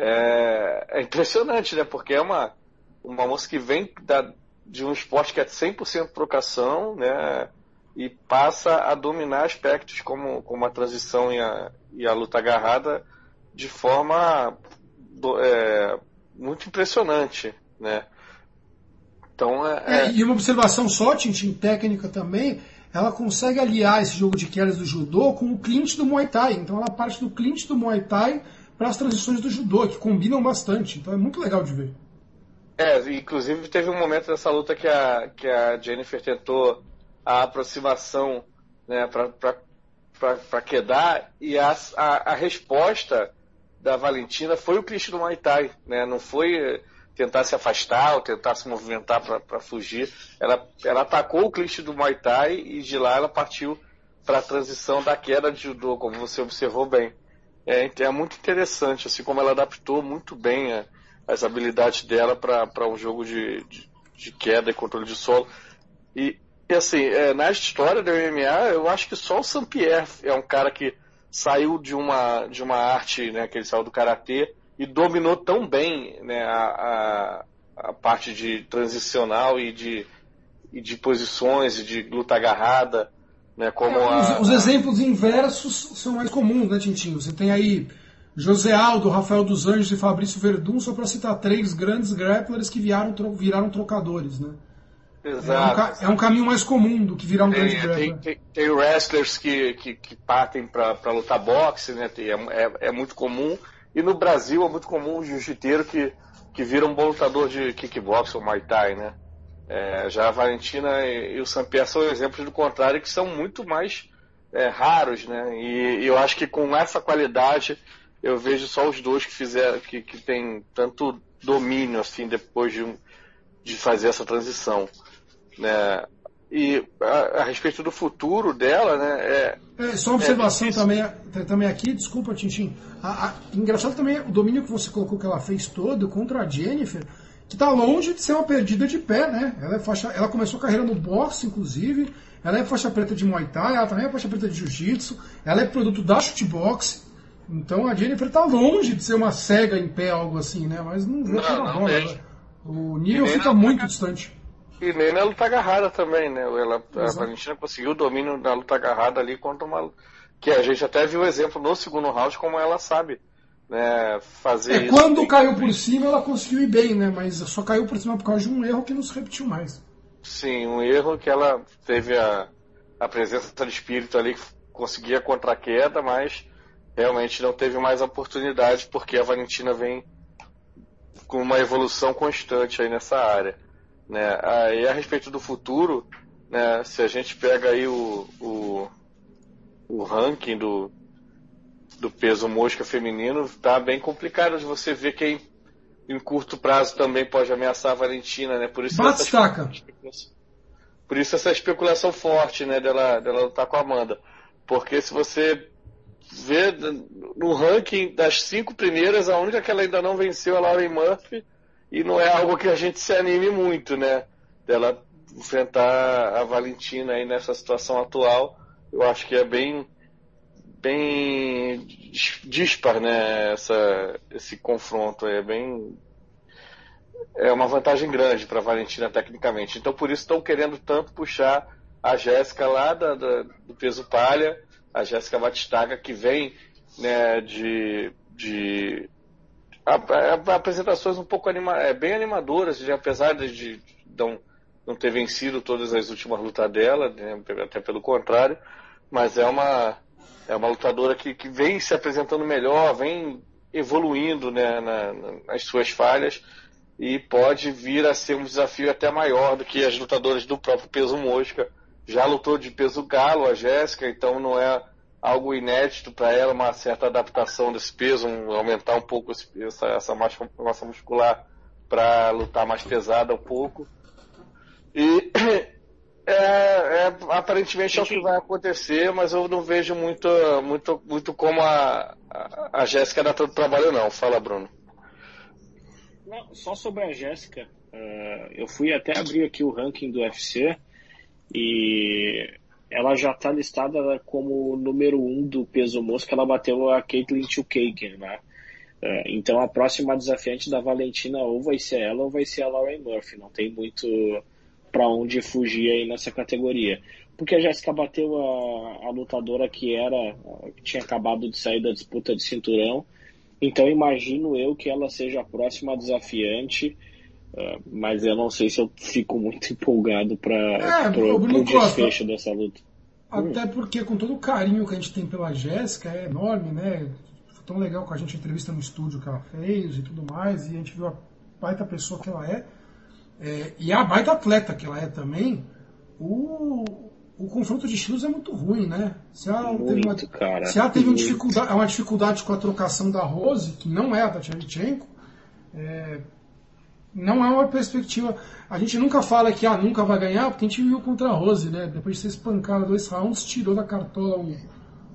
é, é, impressionante, né? Porque é uma, uma moça que vem da, de um esporte que é 100% trocação, né? E passa a dominar aspectos como, como a transição e a, e a luta agarrada de forma do, é, muito impressionante, né? Então, é, é, é... e uma observação só, Tintin, técnica também, ela consegue aliar esse jogo de quedas do judô com o clinch do Muay Thai. Então ela parte do clinch do Muay Thai para as transições do judô, que combinam bastante. Então é muito legal de ver. É, inclusive teve um momento dessa luta que a, que a Jennifer tentou a aproximação né, para quedar e a, a, a, resposta da Valentina foi o clinch do Muay Thai. Né? Não foi tentar se afastar ou tentar se movimentar para fugir. Ela, ela atacou o clichê do Muay Thai e de lá ela partiu para a transição da queda de judô, como você observou bem. É, é muito interessante, assim como ela adaptou muito bem a, as habilidades dela para um jogo de, de, de, queda e controle de solo. E, e assim, é, na história do MMA, eu acho que só o Saint-Pierre é um cara que saiu de uma, de uma arte, né, que ele saiu do karatê e dominou tão bem né, a, a, a, parte de transicional e de, e de posições e de luta agarrada, né? Como é, a, os, os, exemplos inversos são mais comuns, né, Tintinho? Você tem aí José Aldo, Rafael dos Anjos e Fabrício Verdun, só para citar três grandes grapplers que viraram, viraram trocadores, né? Exato. É um, é um, caminho mais comum do que virar um tem, grande grappler. Tem, tem, tem wrestlers que, que, que partem para lutar boxe, né? É, é, é, muito comum. E no Brasil é muito comum o jiu-jiteiro que, que vira um bom lutador de kickbox ou Muay Thai, né? É, já a Valentina e, o Sampierre são exemplos do contrário que são muito mais é, raros, né? E, e, eu acho que com essa qualidade eu vejo só os dois que fizeram, que, que tem tanto domínio assim depois de, de fazer essa transição. Né? E a, a, respeito do futuro dela, né? É, é só uma observação é também, também aqui, desculpa, Tintin. A, a, engraçado também o domínio que você colocou que ela fez todo contra a Jennifer, que está longe de ser uma perdida de pé, né? Ela, é faixa, ela começou a carreira no boxe, inclusive. Ela é faixa preta de Muay Thai, ela também é faixa preta de Jiu-Jitsu. Ela é produto da Shootbox. Então a Jennifer está longe de ser uma cega em pé, algo assim, né? Mas não vê a bola. Né? O nível fica muito distante. E nem na luta agarrada também, né? Ela, a Valentina conseguiu o domínio na luta agarrada ali contra uma. Que a gente até viu o exemplo no segundo round, como ela sabe né, fazer é. Quando caiu por cima, ela conseguiu ir bem, né? Mas só caiu por cima por causa de um erro que não se repetiu mais. Sim, um erro que ela teve a, a presença de espírito ali que conseguia contra a queda, mas realmente não teve mais oportunidade porque a Valentina vem com uma evolução constante aí nessa área. Né? Aí a respeito do futuro, né, se a gente pega aí o, o, o ranking do, do peso mosca feminino, tá bem complicado de você ver quem em curto prazo também pode ameaçar a Valentina, né? Por isso essa Por isso essa especulação forte, né, dela, dela lutar com a Amanda. Porque se você vê no ranking das cinco primeiras, a única que ela ainda não venceu é a Lauren Murphy e não é algo que a gente se anime muito, né? Dela enfrentar a Valentina aí nessa situação atual. Eu acho que é bem bem dispar, né? Essa, esse confronto é bem é uma vantagem grande para a Valentina tecnicamente. Então por isso estão querendo tanto puxar a Jéssica lá da, da, do peso palha, a Jéssica Batistaga que vem né, de, de apresentações um pouco anima, é, bem animadoras, apesar de, de não, não ter vencido todas as últimas lutas dela, né, até pelo contrário, mas é uma, é uma lutadora que, que vem se apresentando melhor, vem evoluindo né, na, nas suas falhas e pode vir a ser um desafio até maior do que as lutadoras do próprio peso mosca. Já lutou de peso galo a Jéssica, então não é algo inédito para ela, uma certa adaptação desse peso, um, aumentar um pouco esse, essa, essa massa, massa muscular para lutar mais pesada um pouco. E é, é, aparentemente é o que vai acontecer, mas eu não vejo muito, muito, muito como a, a, a Jéssica dá todo trabalho não. Fala, Bruno. Não, só sobre a Jéssica, uh, eu fui até abrir aqui o ranking do UFC e ela já está listada como número um do peso mosca, ela bateu a Caitlyn Chukagan, né? É, então a próxima desafiante da Valentina ou vai ser ela ou vai ser a Lauren Murphy, não tem muito para onde fugir aí nessa categoria. Porque a Jéssica bateu a, a lutadora que era, que tinha acabado de sair da disputa de cinturão, então imagino eu que ela seja a próxima desafiante, Uh, mas eu não sei se eu fico muito empolgado para é, o desfecho dessa luta. Até porque com todo o carinho que a gente tem pela Jéssica, é enorme, né? Foi tão legal com a gente a entrevista no estúdio que ela fez e tudo mais, e a gente viu a baita pessoa que ela é, é e a baita atleta que ela é também, o, o confronto de estilos é muito ruim, né? Se ela muito, teve uma, cara, se ela teve uma dificuldade, uma dificuldade com a trocação da Rose, que não é a da Tchernitchenko, é, não é uma perspectiva. A gente nunca fala que ah, nunca vai ganhar, porque a gente viu contra a Rose, né? Depois de ser espancada dois rounds, tirou da cartola um,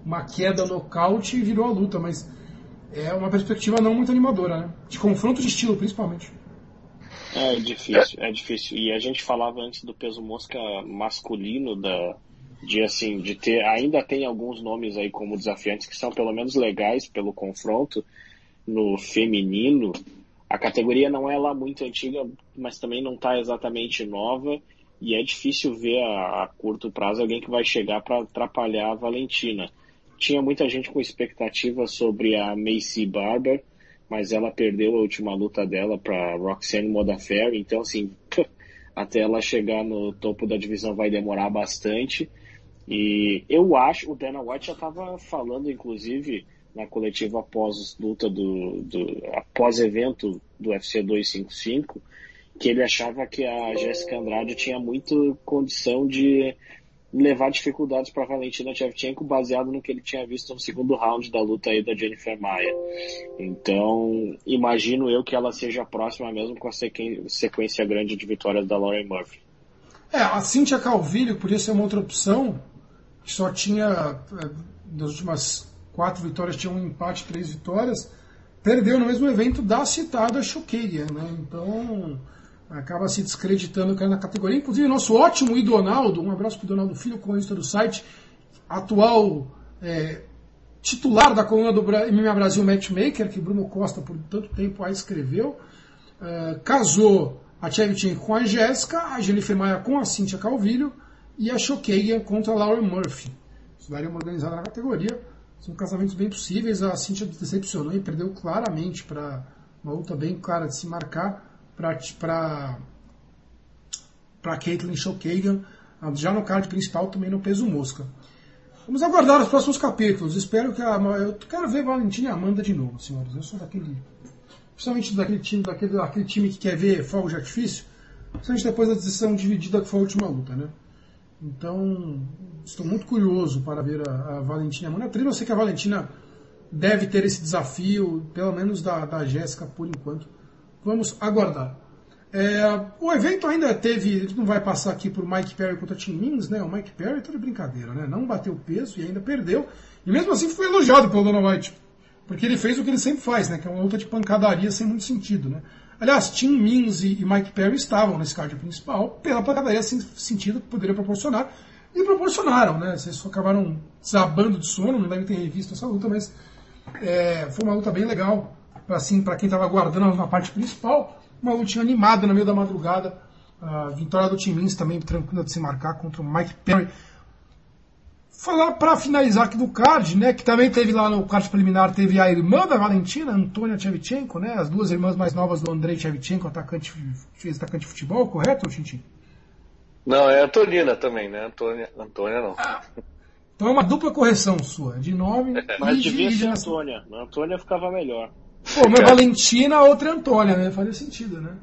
uma queda nocaute e virou a luta, mas é uma perspectiva não muito animadora, né? De confronto de estilo, principalmente. É difícil, é difícil. E a gente falava antes do peso mosca masculino da de assim, de ter ainda tem alguns nomes aí como desafiantes que são pelo menos legais pelo confronto no feminino a categoria não é lá muito antiga, mas também não está exatamente nova. e é difícil ver a, a curto prazo alguém que vai chegar para atrapalhar a Valentina. Tinha muita gente com expectativa sobre a Macy Barber, mas ela perdeu a última luta dela para Roxanne Modafferi, então assim, até ela chegar no topo da divisão vai demorar bastante. E eu acho, o Dana White já estava falando, inclusive, na coletiva após luta do, do após evento do UFC 255, que ele achava que a Jéssica Andrade tinha muito condição de levar dificuldades para Valentina Shevchenko baseado no que ele tinha visto no segundo round da luta aí da Jennifer Maia. Então, imagino eu que ela seja próxima mesmo com a sequência grande de vitórias da Lauren Murphy. É, a Cynthia Calvillo podia ser uma outra opção, que só tinha, é, das últimas quatro vitórias, tinha um empate, três vitórias, perdeu no mesmo evento da citada Choqueia, né? Então, acaba se descreditando na categoria. Inclusive, nosso ótimo Idonaldo, um abraço para o Idonaldo Filho, colunista do site, atual é, titular da coluna do MMA Brasil Matchmaker, que Bruno Costa por tanto tempo a escreveu, é, casou a Tchevchenko com a Jéssica, a Jennifer Maia com a Cynthia Calvillo e a Choqueia contra a Laura Murphy. Isso daria uma organizada na categoria. São casamentos bem possíveis. A Cynthia decepcionou e perdeu claramente para uma luta bem clara de se marcar para Caitlyn Shokagan, já no card principal também no peso mosca. Vamos aguardar os próximos capítulos. Espero que a. Eu quero ver Valentina e Amanda de novo, senhores. Eu sou daquele. Principalmente daquele time, daquele, daquele time que quer ver fogo de artifício. Principalmente depois da decisão dividida que foi a última luta, né? Então, estou muito curioso para ver a, a Valentina. Primeiro, eu sei que a Valentina deve ter esse desafio, pelo menos da, da Jéssica por enquanto. Vamos aguardar. É, o evento ainda teve, ele não vai passar aqui por Mike Perry contra Tim Mings, né? O Mike Perry tá de brincadeira, né? Não bateu peso e ainda perdeu. E mesmo assim foi elogiado pelo Dona White. Porque ele fez o que ele sempre faz, né? Que é uma luta de pancadaria sem muito sentido, né? Aliás, Tim Mings e, Mike Perry estavam nesse card principal pela pancadaria sem sentido que poderia proporcionar. E proporcionaram, né? Vocês acabaram desabando de sono, não devem ter revisto essa luta, mas é, foi uma luta bem legal assim, para quem estava aguardando na parte principal, uma lutinha animada no meio da madrugada. A vitória do Tim Mins também tranquila de se marcar contra o Mike Perry. Falar para finalizar aqui do card, né, que também teve lá no card preliminar, teve a irmã da Valentina, Antônia Tchevchenko, né, as duas irmãs mais novas do Andrei Tchevchenko, atacante, atacante de futebol, correto, Tintin? Não, é Antonina também, né? Antônia, Antônia não. Ah, então é uma dupla correção sua, de nome é, Mas devia ser Antônia. Antônia ficava melhor. Pô, mas Valentina, outra Antônia, né? Faria sentido, né?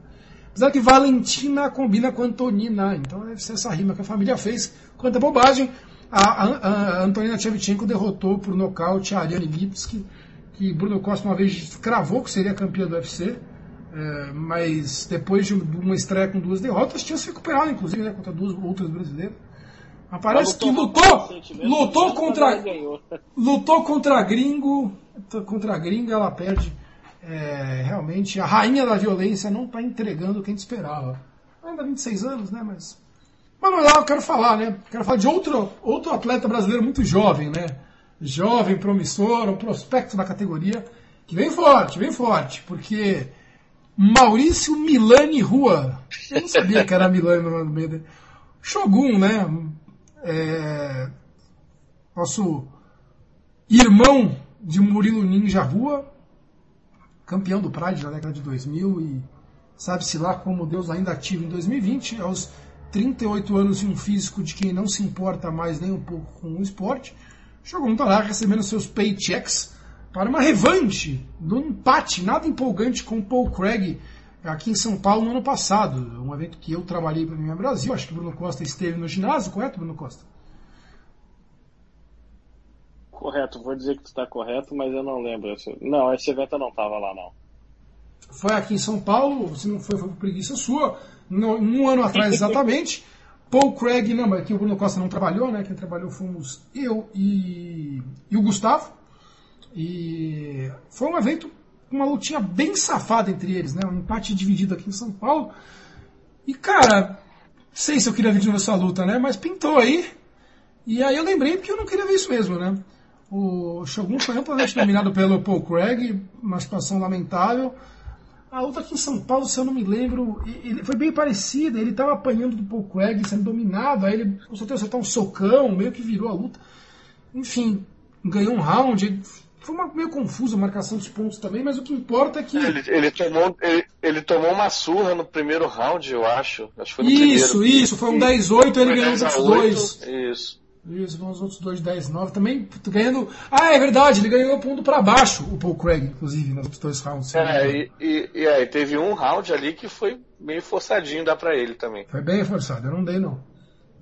Apesar que Valentina combina com Antonina, então deve ser essa rima que a família fez. Quanta bobagem. A, a, a Antonina Shevchenko derrotou por nocaute a Ariane Lipski, que Bruno Costa uma vez cravou que seria campeã do UFC, é, mas depois de uma estreia com duas derrotas, tinha se recuperado, inclusive, né, contra duas outras brasileiras. Mas parece que lutou, lutou contra, lutou contra gringo, contra gringo ela perde é, realmente a rainha da violência não está entregando o que a gente esperava. Ainda 26 anos, né? Mas. Vamos lá, eu quero falar, né? Quero falar de outro, outro atleta brasileiro muito jovem, né? Jovem, promissor, um prospecto da categoria, que vem forte, vem forte, porque Maurício Milani Rua. Eu não sabia que era Milani no meio dele. Shogun, né? É, nosso irmão de Murilo Ninja Rua, campeão do Pride na década de 2000 e sabe-se lá como Deus ainda ativo em 2020, aos 38 anos e um físico de quem não se importa mais nem um pouco com o esporte, Shogun está lá recebendo seus paychecks para uma revanche do empate nada empolgante com Paul Craig aqui em São Paulo no ano passado, um evento que eu trabalhei para o Minha Brasil, acho que Bruno Costa esteve no ginásio, correto, Bruno Costa? Correto, vou dizer que tu está correto, mas eu não lembro. Não, esse evento eu não estava lá, não. Foi aqui em São Paulo, se não foi, foi por preguiça sua, no, um ano atrás exatamente. Paul Craig, não, mas aqui o Bruno Costa não trabalhou, né? Quem trabalhou fomos eu e, e o Gustavo. E foi um evento, uma lutinha bem safada entre eles, né? Um empate dividido aqui em São Paulo. E cara, sei se eu queria ver de novo essa luta, né? Mas pintou aí. E aí eu lembrei porque eu não queria ver isso mesmo, né? O Shogun foi amplamente dominado pelo Paul Craig, uma situação lamentável. A luta aqui em São Paulo, se eu não me lembro, ele foi bem parecida. Ele estava apanhando do Paul Craig, sendo dominado. Aí ele conseguiu acertar um socão, meio que virou a luta. Enfim, ganhou um round. Foi uma, meio confuso a marcação dos pontos também, mas o que importa é que. Ele, ele tomou, ele, ele, tomou uma surra no primeiro round, eu acho. acho que isso, primeiro. isso. Foi um 10-8, ele ganhou os outros dois. Isso. Isso, vão os outros dois 10-9. Também ganhando. Ah, é verdade, ele ganhou ponto para baixo, o Paul Craig, inclusive, nos dois rounds. É, e, e, e, aí teve um round ali que foi meio forçadinho, dá pra ele também. Foi bem forçado, eu não dei não.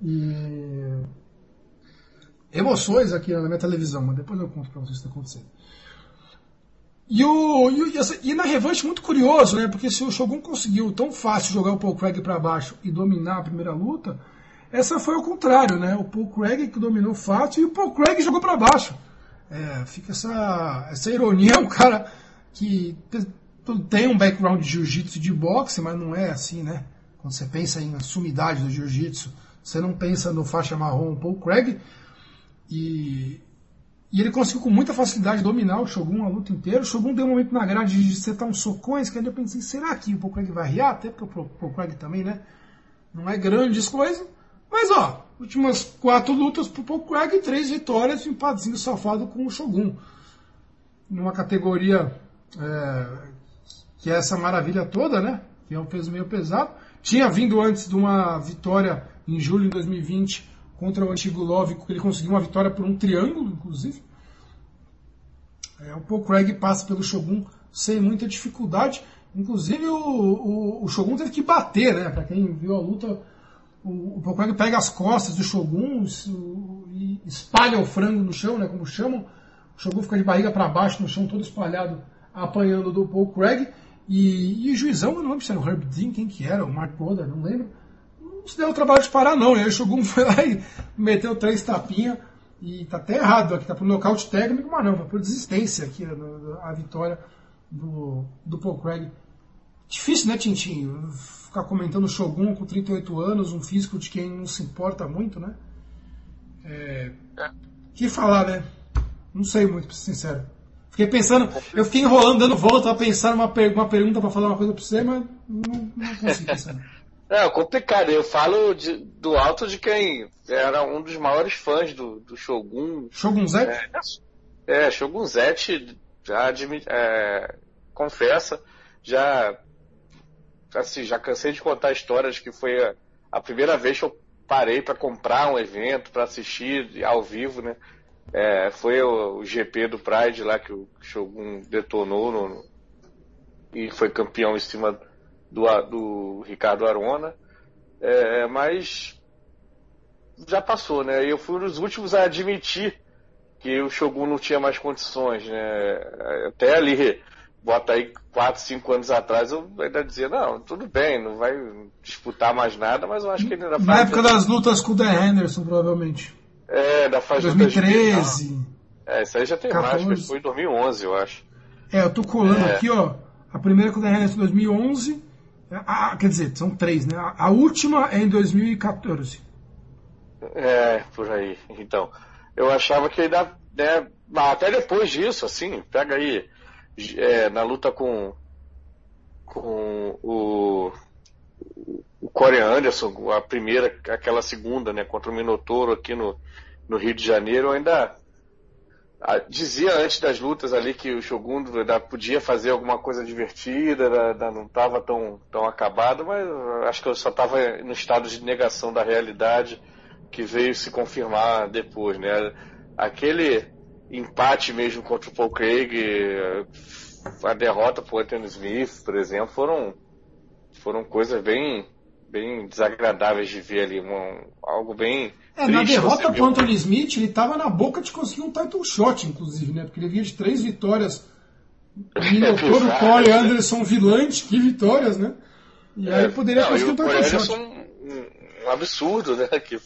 E. Emoções aqui na minha televisão, mas depois eu conto pra vocês o que está acontecendo. E, o, e, e, na revanche, muito curioso, né? Porque se o Shogun conseguiu tão fácil jogar o Paul Craig para baixo e dominar a primeira luta, essa foi o contrário, né? O Paul Craig que dominou fácil e o Paul Craig jogou para baixo. É, fica essa, essa ironia, um cara que tem um background de jiu-jitsu e de boxe, mas não é assim, né? Quando você pensa em sumidade do jiu-jitsu, você não pensa no faixa marrom Paul Craig. E, e ele conseguiu com muita facilidade dominar o Shogun a luta inteira. O Shogun deu um momento na grade de setar uns socões, que aí eu pensei, será que o Paul Craig vai riar? Até porque o Paul Craig também, né? Não é grandes coisas. Mas ó, últimas quatro lutas pro Paul Craig, três vitórias, um empatezinho safado com o Shogun. Numa categoria é, que é essa maravilha toda, né? Que é um peso meio pesado. Tinha vindo antes de uma vitória em julho de 2020 contra o antigo Love, ele conseguiu uma vitória por um triângulo, inclusive. É, o Paul Craig passa pelo Shogun sem muita dificuldade. Inclusive o, o, o Shogun teve que bater, né? Para quem viu a luta, o, o Pokémon pega as costas do Shogun e espalha o frango no chão, né, como chamam. O Shogun fica de barriga para baixo no chão, todo espalhado, apanhando do Paul Craig. E, e o juizão, eu não lembro se era o Herb Dean, quem que era, o Mark Potter, não lembro. Não se deu o trabalho de parar, não. E aí o Shogun foi lá e meteu três tapinhas. E tá até errado aqui, tá por nocaute técnico, mas não, foi por desistência aqui a, a vitória do, do Paul Craig. Difícil, né, Tintinho? Ficar comentando Shogun com 38 anos, um físico de quem não se importa muito, né? É... Que falar, né? Não sei muito, pra ser sincero. Fiquei pensando, eu fiquei enrolando, dando volta a pensar uma, per uma pergunta para falar uma coisa pra você, mas não, não consigo pensar. É complicado. Eu falo de, do alto de quem era um dos maiores fãs do, do Shogun. Shogun Zete? É, é Shogun Zete já admite, é, confessa, já assim, já cansei de contar histórias que foi a, a primeira vez que eu parei para comprar um evento, para assistir ao vivo, né? É, foi o, o, GP do Pride lá que o Shogun detonou no, no, e foi campeão em cima do, do Ricardo Arona. É, mas já passou, né? Eu fui um dos últimos a admitir que o Shogun não tinha mais condições, né? Até ali bota aí 4, 5 anos atrás, eu ainda dizia, não, tudo bem, não vai disputar mais nada, mas eu acho que ele ainda Na época das lutas com o Dan Henderson, provavelmente. É, da faixa 2013. É, isso aí já tem 14. mais, foi em 2011, eu acho. É, eu tô colando é. aqui, ó. A primeira com o Dan Henderson em 2011. Ah, quer dizer, são três, né? A última é em 2014. É, por aí. Então, eu achava que ainda, né, até depois disso, assim, pega aí é, na luta com, com o, o Corey Anderson, a primeira, aquela segunda, né, contra o Minotouro aqui no, no Rio de Janeiro, ainda dizia antes das lutas ali que o Shogun podia fazer alguma coisa divertida, não estava tão, tão acabado, mas acho que eu só estava no estado de negação da realidade que veio se confirmar depois, né? Aquele empate mesmo contra o Paul Craig, a derrota para o Anthony Smith, por exemplo, foram, foram coisas bem, bem desagradáveis de ver ali, um, algo bem. É, na derrota para o Anthony Smith, ele estava na boca de conseguir um title shot, inclusive, né? Porque ele vinha de três vitórias. Minotauro, é Corey Anderson, Vilante, que vitórias, né? E aí é, poderia não, conseguir um title shot. Um, um absurdo, né? Que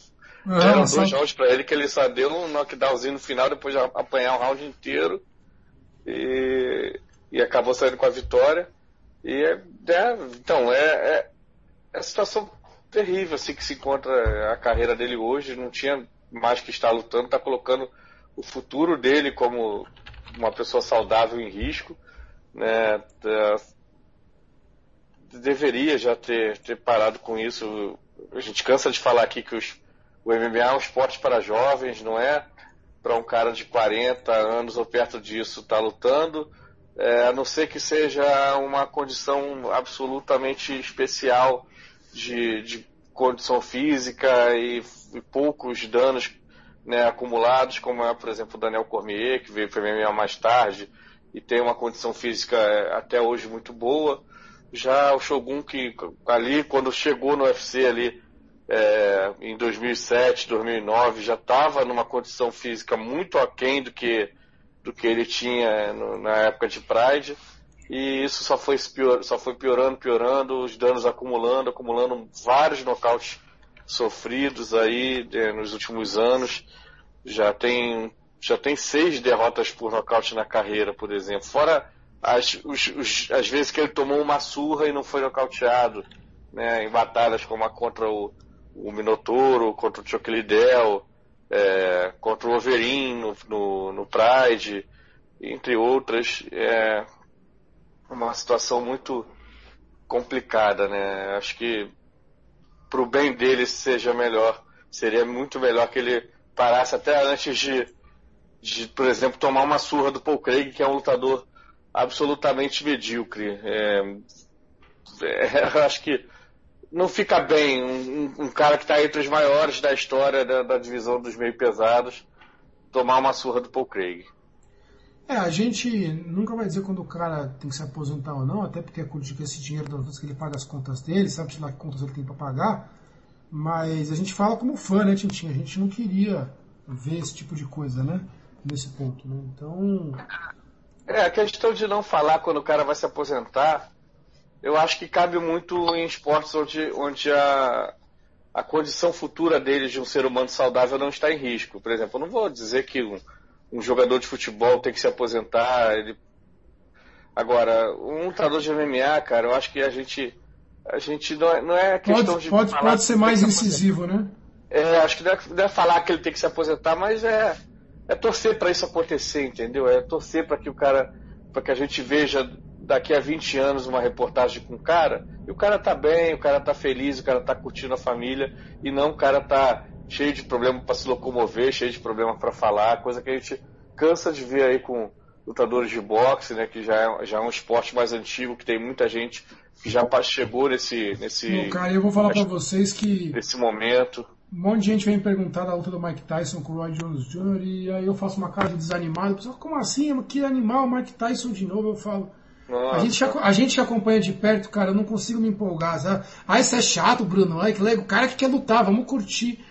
é, Eram dois rounds para ele que ele só deu um knockdownzinho no final, depois de apanhar o round inteiro. E, e acabou saindo com a vitória. E é, é então, é, é, é a situação terrível assim que se encontra a carreira dele hoje. Não tinha mais que estar lutando, está colocando o futuro dele como uma pessoa saudável em risco. Né? Tá, deveria já ter, ter parado com isso. A gente cansa de falar aqui que os, o MMA é um esporte para jovens, não é para um cara de 40 anos ou perto disso estar tá lutando, é, a não ser que seja uma condição absolutamente especial de, de condição física e, e poucos danos né, acumulados, como é, por exemplo, o Daniel Cormier, que veio para o MMA mais tarde e tem uma condição física é, até hoje muito boa. Já o Shogun, que ali, quando chegou no UFC ali, é, em 2007, 2009, já estava numa condição física muito aquém do que, do que ele tinha no, na época de Pride. E isso só foi, pior, só foi piorando, piorando, os danos acumulando, acumulando vários nocautes sofridos aí nos últimos anos. Já tem, já tem seis derrotas por nocaute na carreira, por exemplo. Fora as, os, os, as vezes que ele tomou uma surra e não foi nocauteado, né, em batalhas como a contra o, o Minotouro, contra o Chuck é, contra o Overin no, no, no, Pride, entre outras. É uma situação muito complicada, né? Acho que para o bem dele seja melhor, seria muito melhor que ele parasse até antes de, de, por exemplo, tomar uma surra do Paul Craig, que é um lutador absolutamente medíocre. É, é, acho que não fica bem um, um cara que está entre os maiores da história da, da, divisão dos meio pesados tomar uma surra do Paul Craig. É, a gente nunca vai dizer quando o cara tem que se aposentar ou não, até porque é curto que esse dinheiro das vezes que ele paga as contas dele, sabe lá que contas ele tem para pagar. Mas a gente fala como fã, né, Tintin? A gente não queria ver esse tipo de coisa, né? Nesse ponto, né? Então. É, a questão de não falar quando o cara vai se aposentar eu acho que cabe muito em esportes onde, onde a, a condição futura deles de um ser humano saudável não está em risco. Por exemplo, eu não vou dizer que um, um jogador de futebol tem que se aposentar. Ele... Agora, um lutador de MMA, cara, eu acho que a gente. A gente não é, não é questão pode, de. Pode, pode ser mais incisivo, né? É, acho que não é, não é falar que ele tem que se aposentar, mas é, é torcer para isso acontecer, entendeu? É torcer para que o cara. para que a gente veja daqui a 20 anos uma reportagem com o cara, e o cara tá bem, o cara tá feliz, o cara tá curtindo a família, e não o cara tá cheio de problema para se locomover, cheio de problema para falar, coisa que a gente cansa de ver aí com lutadores de boxe, né, que já é, já é um esporte mais antigo, que tem muita gente que já chegou nesse nesse Bom, cara, eu vou falar para vocês que nesse momento um monte de gente vem perguntar da luta do Mike Tyson com o Roy Jones Jr. e aí eu faço uma cara de desanimado, pessoal, como assim? Que animal, Mike Tyson de novo? Eu falo, a gente, a gente acompanha de perto, cara, eu não consigo me empolgar, sabe? Ah, isso é chato, Bruno. Ai, que legal. O cara que quer lutar, vamos curtir.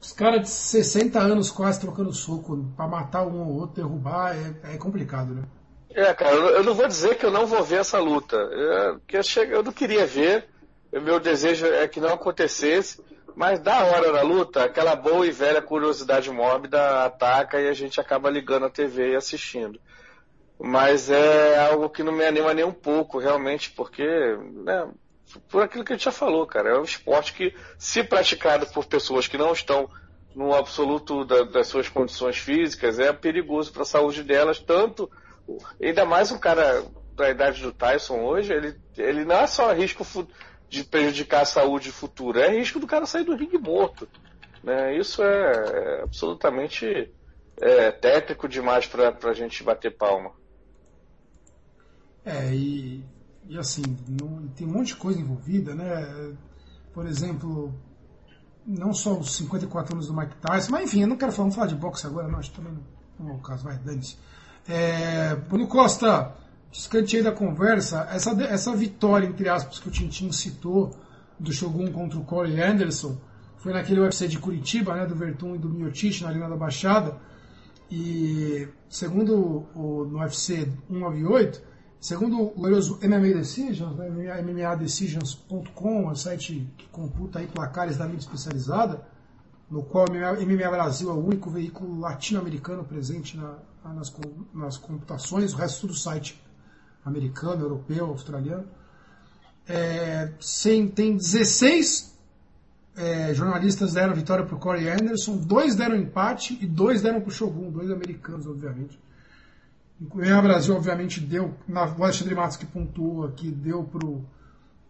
Os caras de 60 anos quase trocando soco para matar um ou outro, derrubar, é, é, complicado, né? É, cara, eu não vou dizer que eu não vou ver essa luta. Eu, que eu, eu não queria ver. O meu desejo é que não acontecesse. Mas da hora da luta, aquela boa e velha curiosidade mórbida ataca e a gente acaba ligando a TV e assistindo. Mas é algo que não me anima nem um pouco, realmente, porque, né, por aquilo que a gente já falou, cara, é um esporte que, se praticado por pessoas que não estão no absoluto da, das suas condições físicas, é perigoso para a saúde delas, tanto, ainda mais um cara da idade do Tyson hoje, ele, ele não é só risco de prejudicar a saúde futura, é risco do cara sair do ringue morto. Né? Isso é, é absolutamente é, tétrico demais para a gente bater palma. É, e, e assim, não, tem um monte de coisa envolvida, né? Por exemplo, não só os 54 anos do Mike Tyson, mas enfim, eu não quero falar, falar de boxe agora, não, acho que também não, é o caso, vai, dane-se. É, Bruno Costa, descanteei da conversa, essa, essa vitória, entre aspas, que o Tintin citou, do Shogun contra o Corey Anderson, foi naquele UFC de Curitiba, né, do Vertum e do Miotich, na Arena da Baixada, e segundo o, no UFC 198, Segundo o glorioso MMA Decisions, né, MMADecisions.com, é um site que computa aí placares da mídia especializada, no qual o MMA, Brasil é o único veículo latino-americano presente na, nas, nas computações, o resto tudo site americano, europeu, australiano. É, sem, tem 16 é, jornalistas deram vitória para o Corey Anderson, dois deram empate e dois deram para o Shogun, dois americanos, obviamente. O Brasil, obviamente, deu, na o Alexandre Matos que pontuou aqui, deu pro,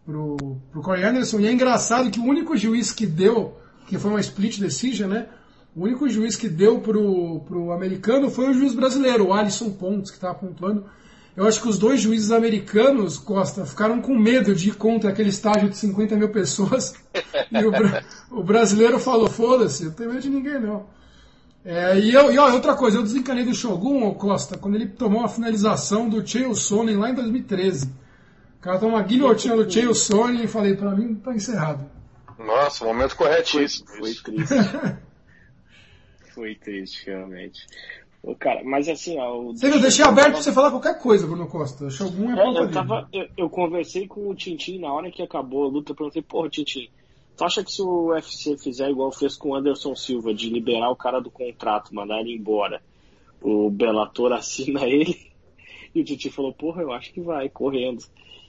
pro, pro Corey Anderson. E é engraçado que o único juiz que deu, que foi uma split decision, né? O único juiz que deu pro, pro americano foi o juiz brasileiro, o Alisson Pontes, que estava pontuando. Eu acho que os dois juízes americanos, Costa, ficaram com medo de ir contra aquele estágio de 50 mil pessoas. e o, o brasileiro falou, foda-se, eu tenho medo de ninguém não. É, e, eu, e ó, outra coisa, eu desencanei do Shogun, Costa, quando ele tomou a finalização do Chael Sonnen lá em 2013. O cara tomou uma guilhotina do Chael Sonnen e falei, pra mim tá encerrado. Nossa, momento corretíssimo. Foi, foi triste. foi triste, realmente. O cara, mas assim, ó. Você eu deixei aberto pra você falar qualquer coisa, Bruno Costa. Shogun é, é eu, tava, eu, eu, conversei com o Tintin na hora que acabou a luta, eu perguntei, porra, Tintin, tu acha que se o UFC fizer igual fez com o Anderson Silva, de liberar o cara do contrato, mandar ele embora, o Bellator assina ele? E o Tintin falou, porra, eu acho que vai, correndo.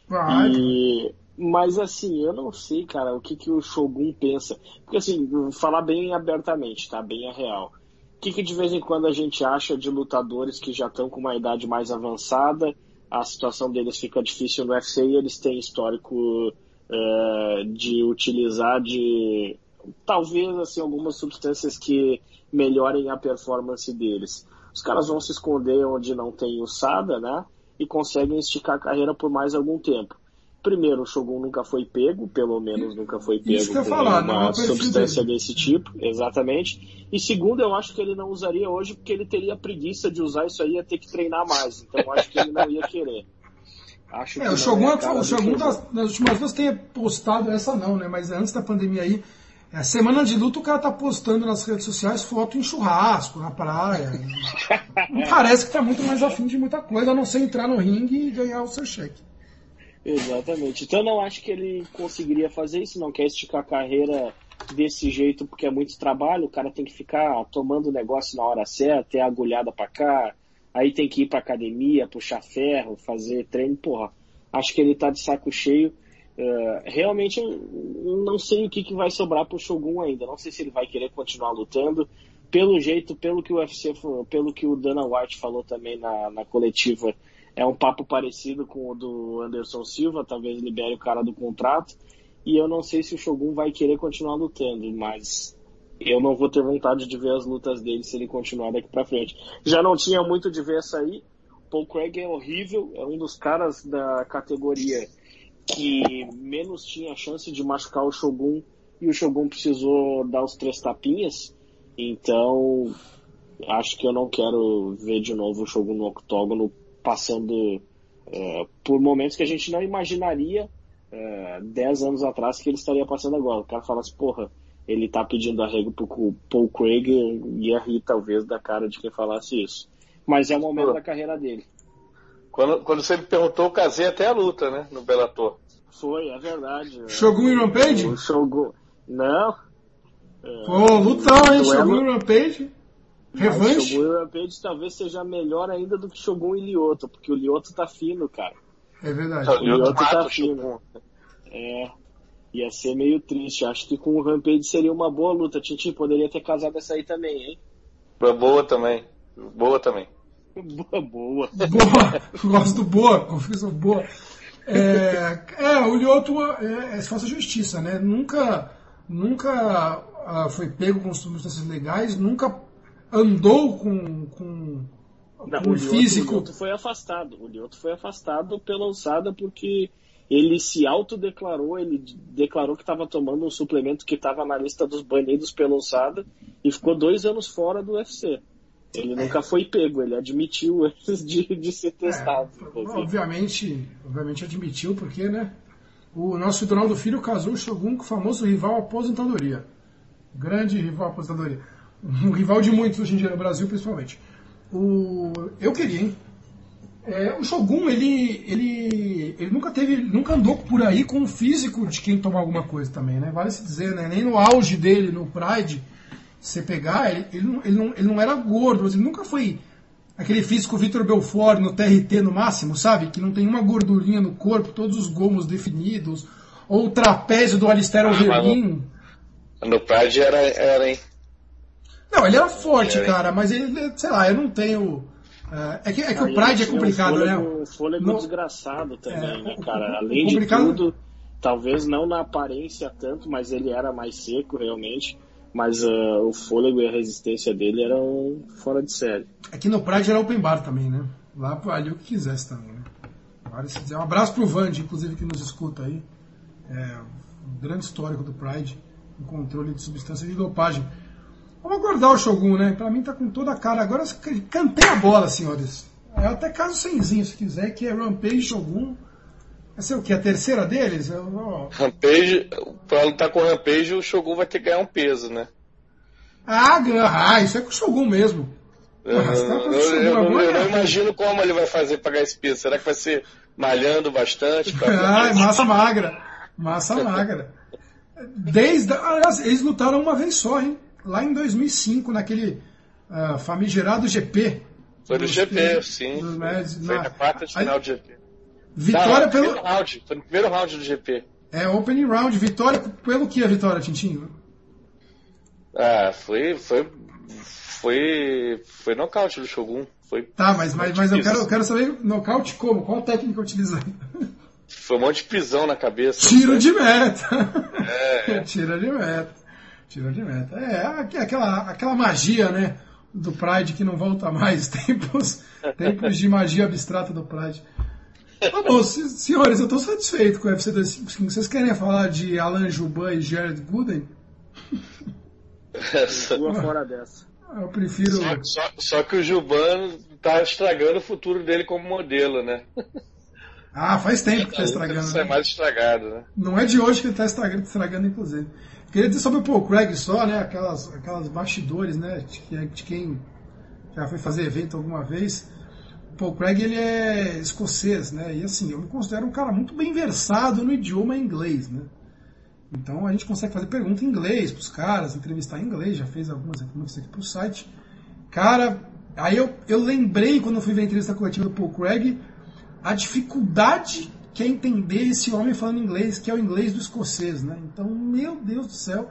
Vai. E, mas assim, eu não sei, cara, o que, que o Shogun pensa. Porque assim, falar bem abertamente, tá? Bem a real o que, que de vez em quando a gente acha de lutadores que já estão com uma idade mais avançada, a situação deles fica difícil no UFC e eles têm histórico é, de utilizar de talvez assim algumas substâncias que melhorem a performance deles. Os caras vão se esconder onde não tem o SADA, né? E conseguem esticar a carreira por mais algum tempo. Primeiro, o Shogun nunca foi pego, pelo menos nunca foi pego com falar, uma substância dele. desse tipo, exatamente. E segundo, eu acho que ele não usaria hoje porque ele teria preguiça de usar isso aí, ia ter que treinar mais. Então acho que ele não ia querer. Acho é, o Shogun, é o Shogun tá, nas últimas vezes tem postado essa não, né? Mas antes da pandemia aí, é, semana de luta o cara tá postando nas redes sociais foto em churrasco, na praia. não parece que tá muito mais afim de muita coisa, a não ser entrar no ringue e ganhar o seu cheque. Exatamente. Então eu não acho que ele conseguiria fazer isso, não quer esticar a carreira desse jeito porque é muito trabalho, o cara tem que ficar tomando o negócio na hora certa, ter agulhada para cá, aí tem que ir pra academia, puxar ferro, fazer treino, porra. Acho que ele tá de saco cheio. Uh, realmente não sei o que, que vai sobrar pro Shogun ainda. Não sei se ele vai querer continuar lutando. Pelo jeito, pelo que o UFC, pelo que o Dana White falou também na, na coletiva, é um papo parecido com o do Anderson Silva, talvez libere o cara do contrato. E eu não sei se o Shogun vai querer continuar lutando, mas eu não vou ter vontade de ver as lutas dele se ele continuar daqui para frente. Já não tinha muito de ver essa aí. Paul Craig é horrível, é um dos caras da categoria que menos tinha chance de machucar o Shogun e o Shogun precisou dar os três tapinhas. Então, acho que eu não quero ver de novo o Shogun no octógono passando é, por momentos que a gente não imaginaria é, 10 anos atrás que ele estaria passando agora. O cara fala assim, porra, ele tá pedindo arrego pro Paul Craig e ia rir talvez da cara de quem falasse isso. Mas é o momento da carreira dele. Quando, quando você me perguntou, eu casei até a luta, né? No Bellator. Foi, é verdade. Shogun e Rampage? O Shogun. Não. Pô, lutão, hein? Shogun e Rampage. Revanche? Shogun Rampage talvez seja melhor ainda do que Shogun e Lioto, porque o Lioto tá fino, cara. É verdade. O Lioto tá fino. É. Ia ser meio triste. Acho que com o Rampage seria uma boa luta. Titi poderia ter casado essa aí também, hein? Boa também. Boa também. Boa, boa. Boa. Gosto do boa. Confissão boa. É, é, o Lioto é, é, faça justiça, né? Nunca, nunca uh, foi pego com substâncias legais, nunca andou com, com, Não, com o físico. o Lioto foi afastado. O Lioto foi afastado pela alçada porque ele se autodeclarou, ele declarou que estava tomando um suplemento que estava na lista dos banidos pela alçada e ficou dois anos fora do UFC. Ele é. nunca foi pego, ele admitiu antes de, de ser testado. É, obviamente, obviamente admitiu, porque né, o nosso Donaldo Filho casou o Shogun com o famoso rival aposentadoria. Grande rival aposentadoria um rival de muitos hoje em dia no Brasil, principalmente. O, eu queria, hein? É, o Shogun, ele, ele, ele nunca teve, nunca andou por aí com o físico de quem toma alguma coisa também, né? Vale se dizer, né? Nem no auge dele, no Pride, você pegar, ele, ele, não, ele, não, ele não era gordo, mas ele nunca foi aquele físico Vitor Belfort no TRT no máximo, sabe? Que não tem uma gordurinha no corpo, todos os gomos definidos, ou o trapézio do Alistair ah, Overeem. No, no Pride era, era, hein? Não, ele era forte, é, cara, mas ele, sei lá, eu não tenho. Uh, é que, é que o Pride é complicado, um fôlego, né? Um fôlego no... desgraçado também, é, né, cara? Além de tudo, talvez não na aparência tanto, mas ele era mais seco realmente. Mas uh, o fôlego e a resistência dele eram fora de série. Aqui no Pride era open bar também, né? Lá ali o que quisesse também, né? Um abraço pro Vande, inclusive, que nos escuta aí. É, um grande histórico do Pride, em controle de substância de dopagem. Vamos aguardar o Shogun, né? Pra mim tá com toda a cara. Agora cantei a bola, senhores. É até caso semzinho, se quiser, que é Rampage Shogun. Vai ser o que? A terceira deles? Eu, Rampage, pra lutar com o Rampage, o Shogun vai ter que ganhar um peso, né? Ah, ah isso é com o Shogun mesmo. Eu, eu, eu, eu, não imagino como ele vai fazer pra ganhar esse peso. Será que vai ser malhando bastante? ah, massa magra. Massa magra. Desde, aliás, eles lutaram uma vez só, hein? Lá em 2005, naquele uh, famigerado GP. Foi no GP, sim. foi na quarta de final do GP. Vitória Não, pelo. Round, foi no primeiro round do GP. É, opening round. Vitória pelo que a vitória, Tintinho? Ah, foi. Foi. Foi. Foi nocaute do Shogun. Foi tá, mas, mas, mas eu, quero, eu quero saber nocaute como? Qual técnica utilizando? Foi um monte de pisão na cabeça. Tiro de meta! É. Tiro de meta. Tiro de meta. É, aquela, aquela magia, né? Do Pride que não volta mais. Tempos, tempos de magia abstrata do Pride. Tá bom, senhores, eu estou satisfeito com o UFC 255. Vocês querem falar de Alan Juban e Jared Gooden? Uma fora dessa. Eu prefiro. Só, só, só, que o Juban tá estragando o futuro dele como modelo, né? Ah, faz tempo que tá estragando. Isso é mais estragado, né? Não é de hoje que ele tá estragando, estragando inclusive. Queria dizer sobre o Paul Craig só, né? Aquelas, aquelas bastidores, né? De, de quem já foi fazer evento alguma vez. Paul Craig ele é escocês, né? E assim, eu me considero um cara muito bem versado no idioma inglês, né? Então a gente consegue fazer pergunta em inglês para os caras, entrevistar em inglês, já fez algumas entrevistas aqui para o site. Cara, aí eu, eu lembrei quando eu fui ver a entrevista coletiva do Paul Craig, a dificuldade que é entender esse homem falando inglês, que é o inglês do escocês, né? Então, meu Deus do céu,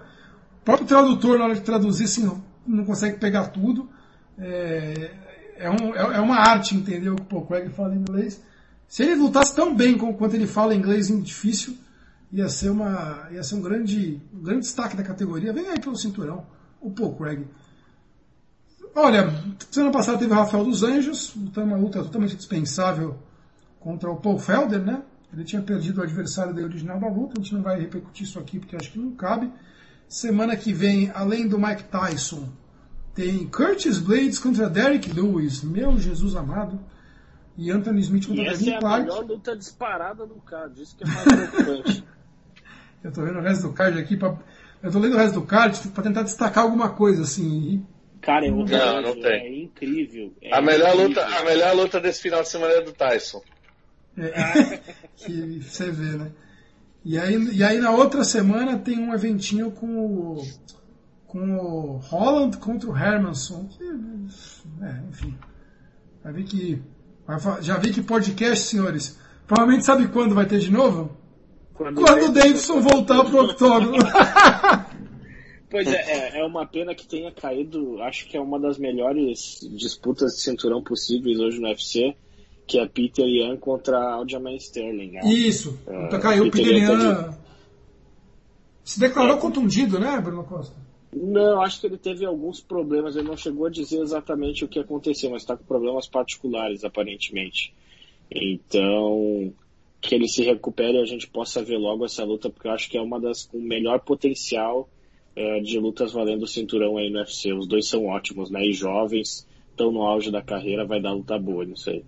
o próprio tradutor na hora de traduzir assim, não consegue pegar tudo. É, é, um, é, é uma arte entender o que o Craig fala em inglês. Se ele lutasse tão bem quanto ele fala inglês difícil, ia ser, uma, ia ser um, grande, um grande destaque da categoria. Vem aí pelo cinturão, o Paul Craig. Olha, semana passada teve o Rafael dos Anjos, uma luta totalmente dispensável contra o Paul Felder, né? Ele tinha perdido o adversário dele original da luta, a gente não vai repercutir isso aqui porque acho que não cabe. Semana que vem, além do Mike Tyson, tem Curtis Blades contra Derek Lewis, meu Jesus amado. E Anthony Smith contra Devin Clark. Essa é a melhor luta disparada do card, isso que é mais preocupante. Eu tô vendo o resto do card aqui, pra... eu tô lendo o resto do card para tentar destacar alguma coisa, assim. Cara, é, não, não tem. é incrível. É a, melhor incrível. Luta, a melhor luta desse final de semana é do Tyson. É, que você vê, né? E aí, e aí na outra semana tem um eventinho com o com o Holland contra o Hermanson. Que, é, enfim. Já vi que. Já vi que podcast, senhores. Provavelmente sabe quando vai ter de novo? Quando, quando o Davidson voltar pro octógono. Pois é, é, é, uma pena que tenha caído. Acho que é uma das melhores disputas de cinturão possíveis hoje no UFC, que é Peter Yan contra Aljamain Sterling. Né? Isso. É, caiu o Peter, Peter Yan. Se declarou é. contundido, né, Bruno Costa? Não, acho que ele teve alguns problemas. Ele não chegou a dizer exatamente o que aconteceu, mas está com problemas particulares, aparentemente. Então, que ele se recupere e a gente possa ver logo essa luta, porque eu acho que é uma das com melhor potencial é, de lutas valendo o cinturão aí no UFC. Os dois são ótimos, né? E jovens, estão no auge da carreira, vai dar luta boa, não sei.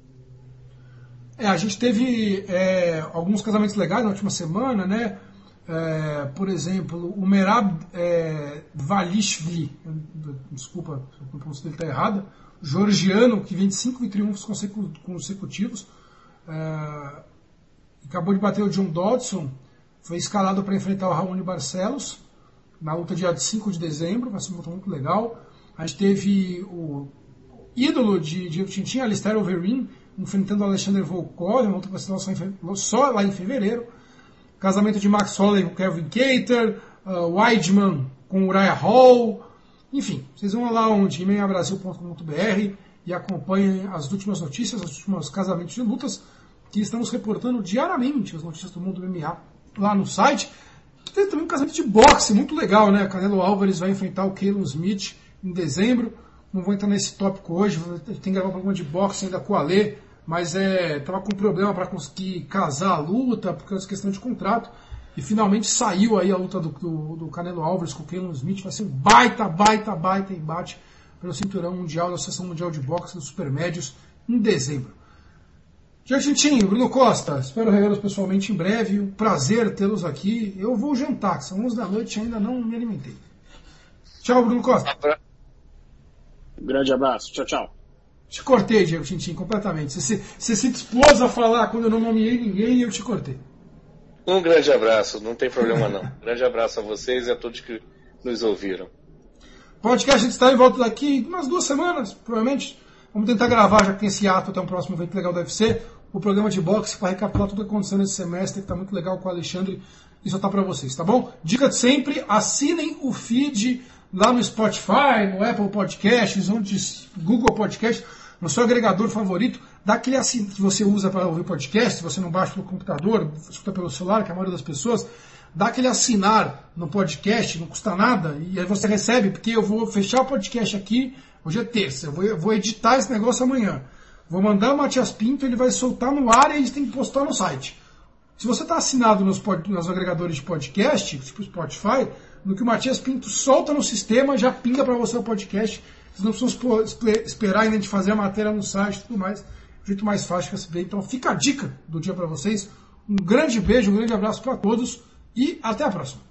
É, a gente teve é, alguns casamentos legais na última semana, né? É, por exemplo, o Merab é, Valishvili, desculpa a pronúncia dele está errada, georgiano, que vem de cinco triunfos consecutivos, é, acabou de bater o John Dodson, foi escalado para enfrentar o Raoni Barcelos, na luta dia 5 de dezembro, vai ser uma luta muito legal. A gente teve o ídolo de, de Tintin, Alistair Overeem, enfrentando o Alexander Volkov, uma vai ser só lá em fevereiro. Casamento de Max Holloway com Kevin Cater, uh, Weidman com Uriah Hall. Enfim, vocês vão lá onde imenhabrasil.com.br e acompanhem as últimas notícias, os últimos casamentos de lutas, que estamos reportando diariamente as notícias do mundo MMA lá no site. Tem também um casamento de boxe muito legal, né? Canelo Álvares vai enfrentar o Keylon Smith em dezembro. Não vou entrar nesse tópico hoje, tem que gravar um programa de boxe ainda com o Alê, mas é, tava com problema para conseguir casar a luta, por causa questão de contrato. E finalmente saiu aí a luta do, do, do Canelo Álvares com o Keylon Smith. Vai ser um baita, baita, baita embate pelo cinturão mundial da Associação Mundial de Boxe dos Supermédios em dezembro. Jartintinho, Bruno Costa, espero revê-los pessoalmente em breve. Um prazer tê-los aqui. Eu vou jantar, que são 11 da noite e ainda não me alimentei. Tchau, Bruno Costa. Um grande abraço. Tchau, tchau. Te cortei, Diego Tintin, completamente. Você, se, você se dispôs a falar quando eu não nomeei ninguém e eu te cortei. Um grande abraço, não tem problema não. Um grande abraço a vocês e a todos que nos ouviram. Podcast a gente está em volta daqui umas duas semanas, provavelmente. Vamos tentar gravar, já que tem esse ato até um próximo evento legal do UFC, o programa de boxe para recapitular tudo que aconteceu nesse semestre, que está muito legal com o Alexandre. Isso tá para vocês, tá bom? Dica de sempre, assinem o feed lá no Spotify, no Apple Podcasts, onde Google Podcast, no seu agregador favorito, dá aquele assin que você usa para ouvir podcast, se você não baixa pelo computador, escuta pelo celular, que é a maioria das pessoas, dá aquele assinar no podcast, não custa nada, e aí você recebe, porque eu vou fechar o podcast aqui, Hoje é terça, eu vou, eu vou editar esse negócio amanhã. Vou mandar o Matias Pinto, ele vai soltar no ar e gente tem que postar no site. Se você está assinado nos, nos, agregadores de podcast, tipo Spotify, no que o Matias Pinto solta no sistema, já pinga para você o podcast. Vocês não precisam esperar ainda de fazer a matéria no site e tudo mais. O jeito mais fácil de receber. Então fica a dica do dia para vocês. Um grande beijo, um grande abraço para todos e até a próxima.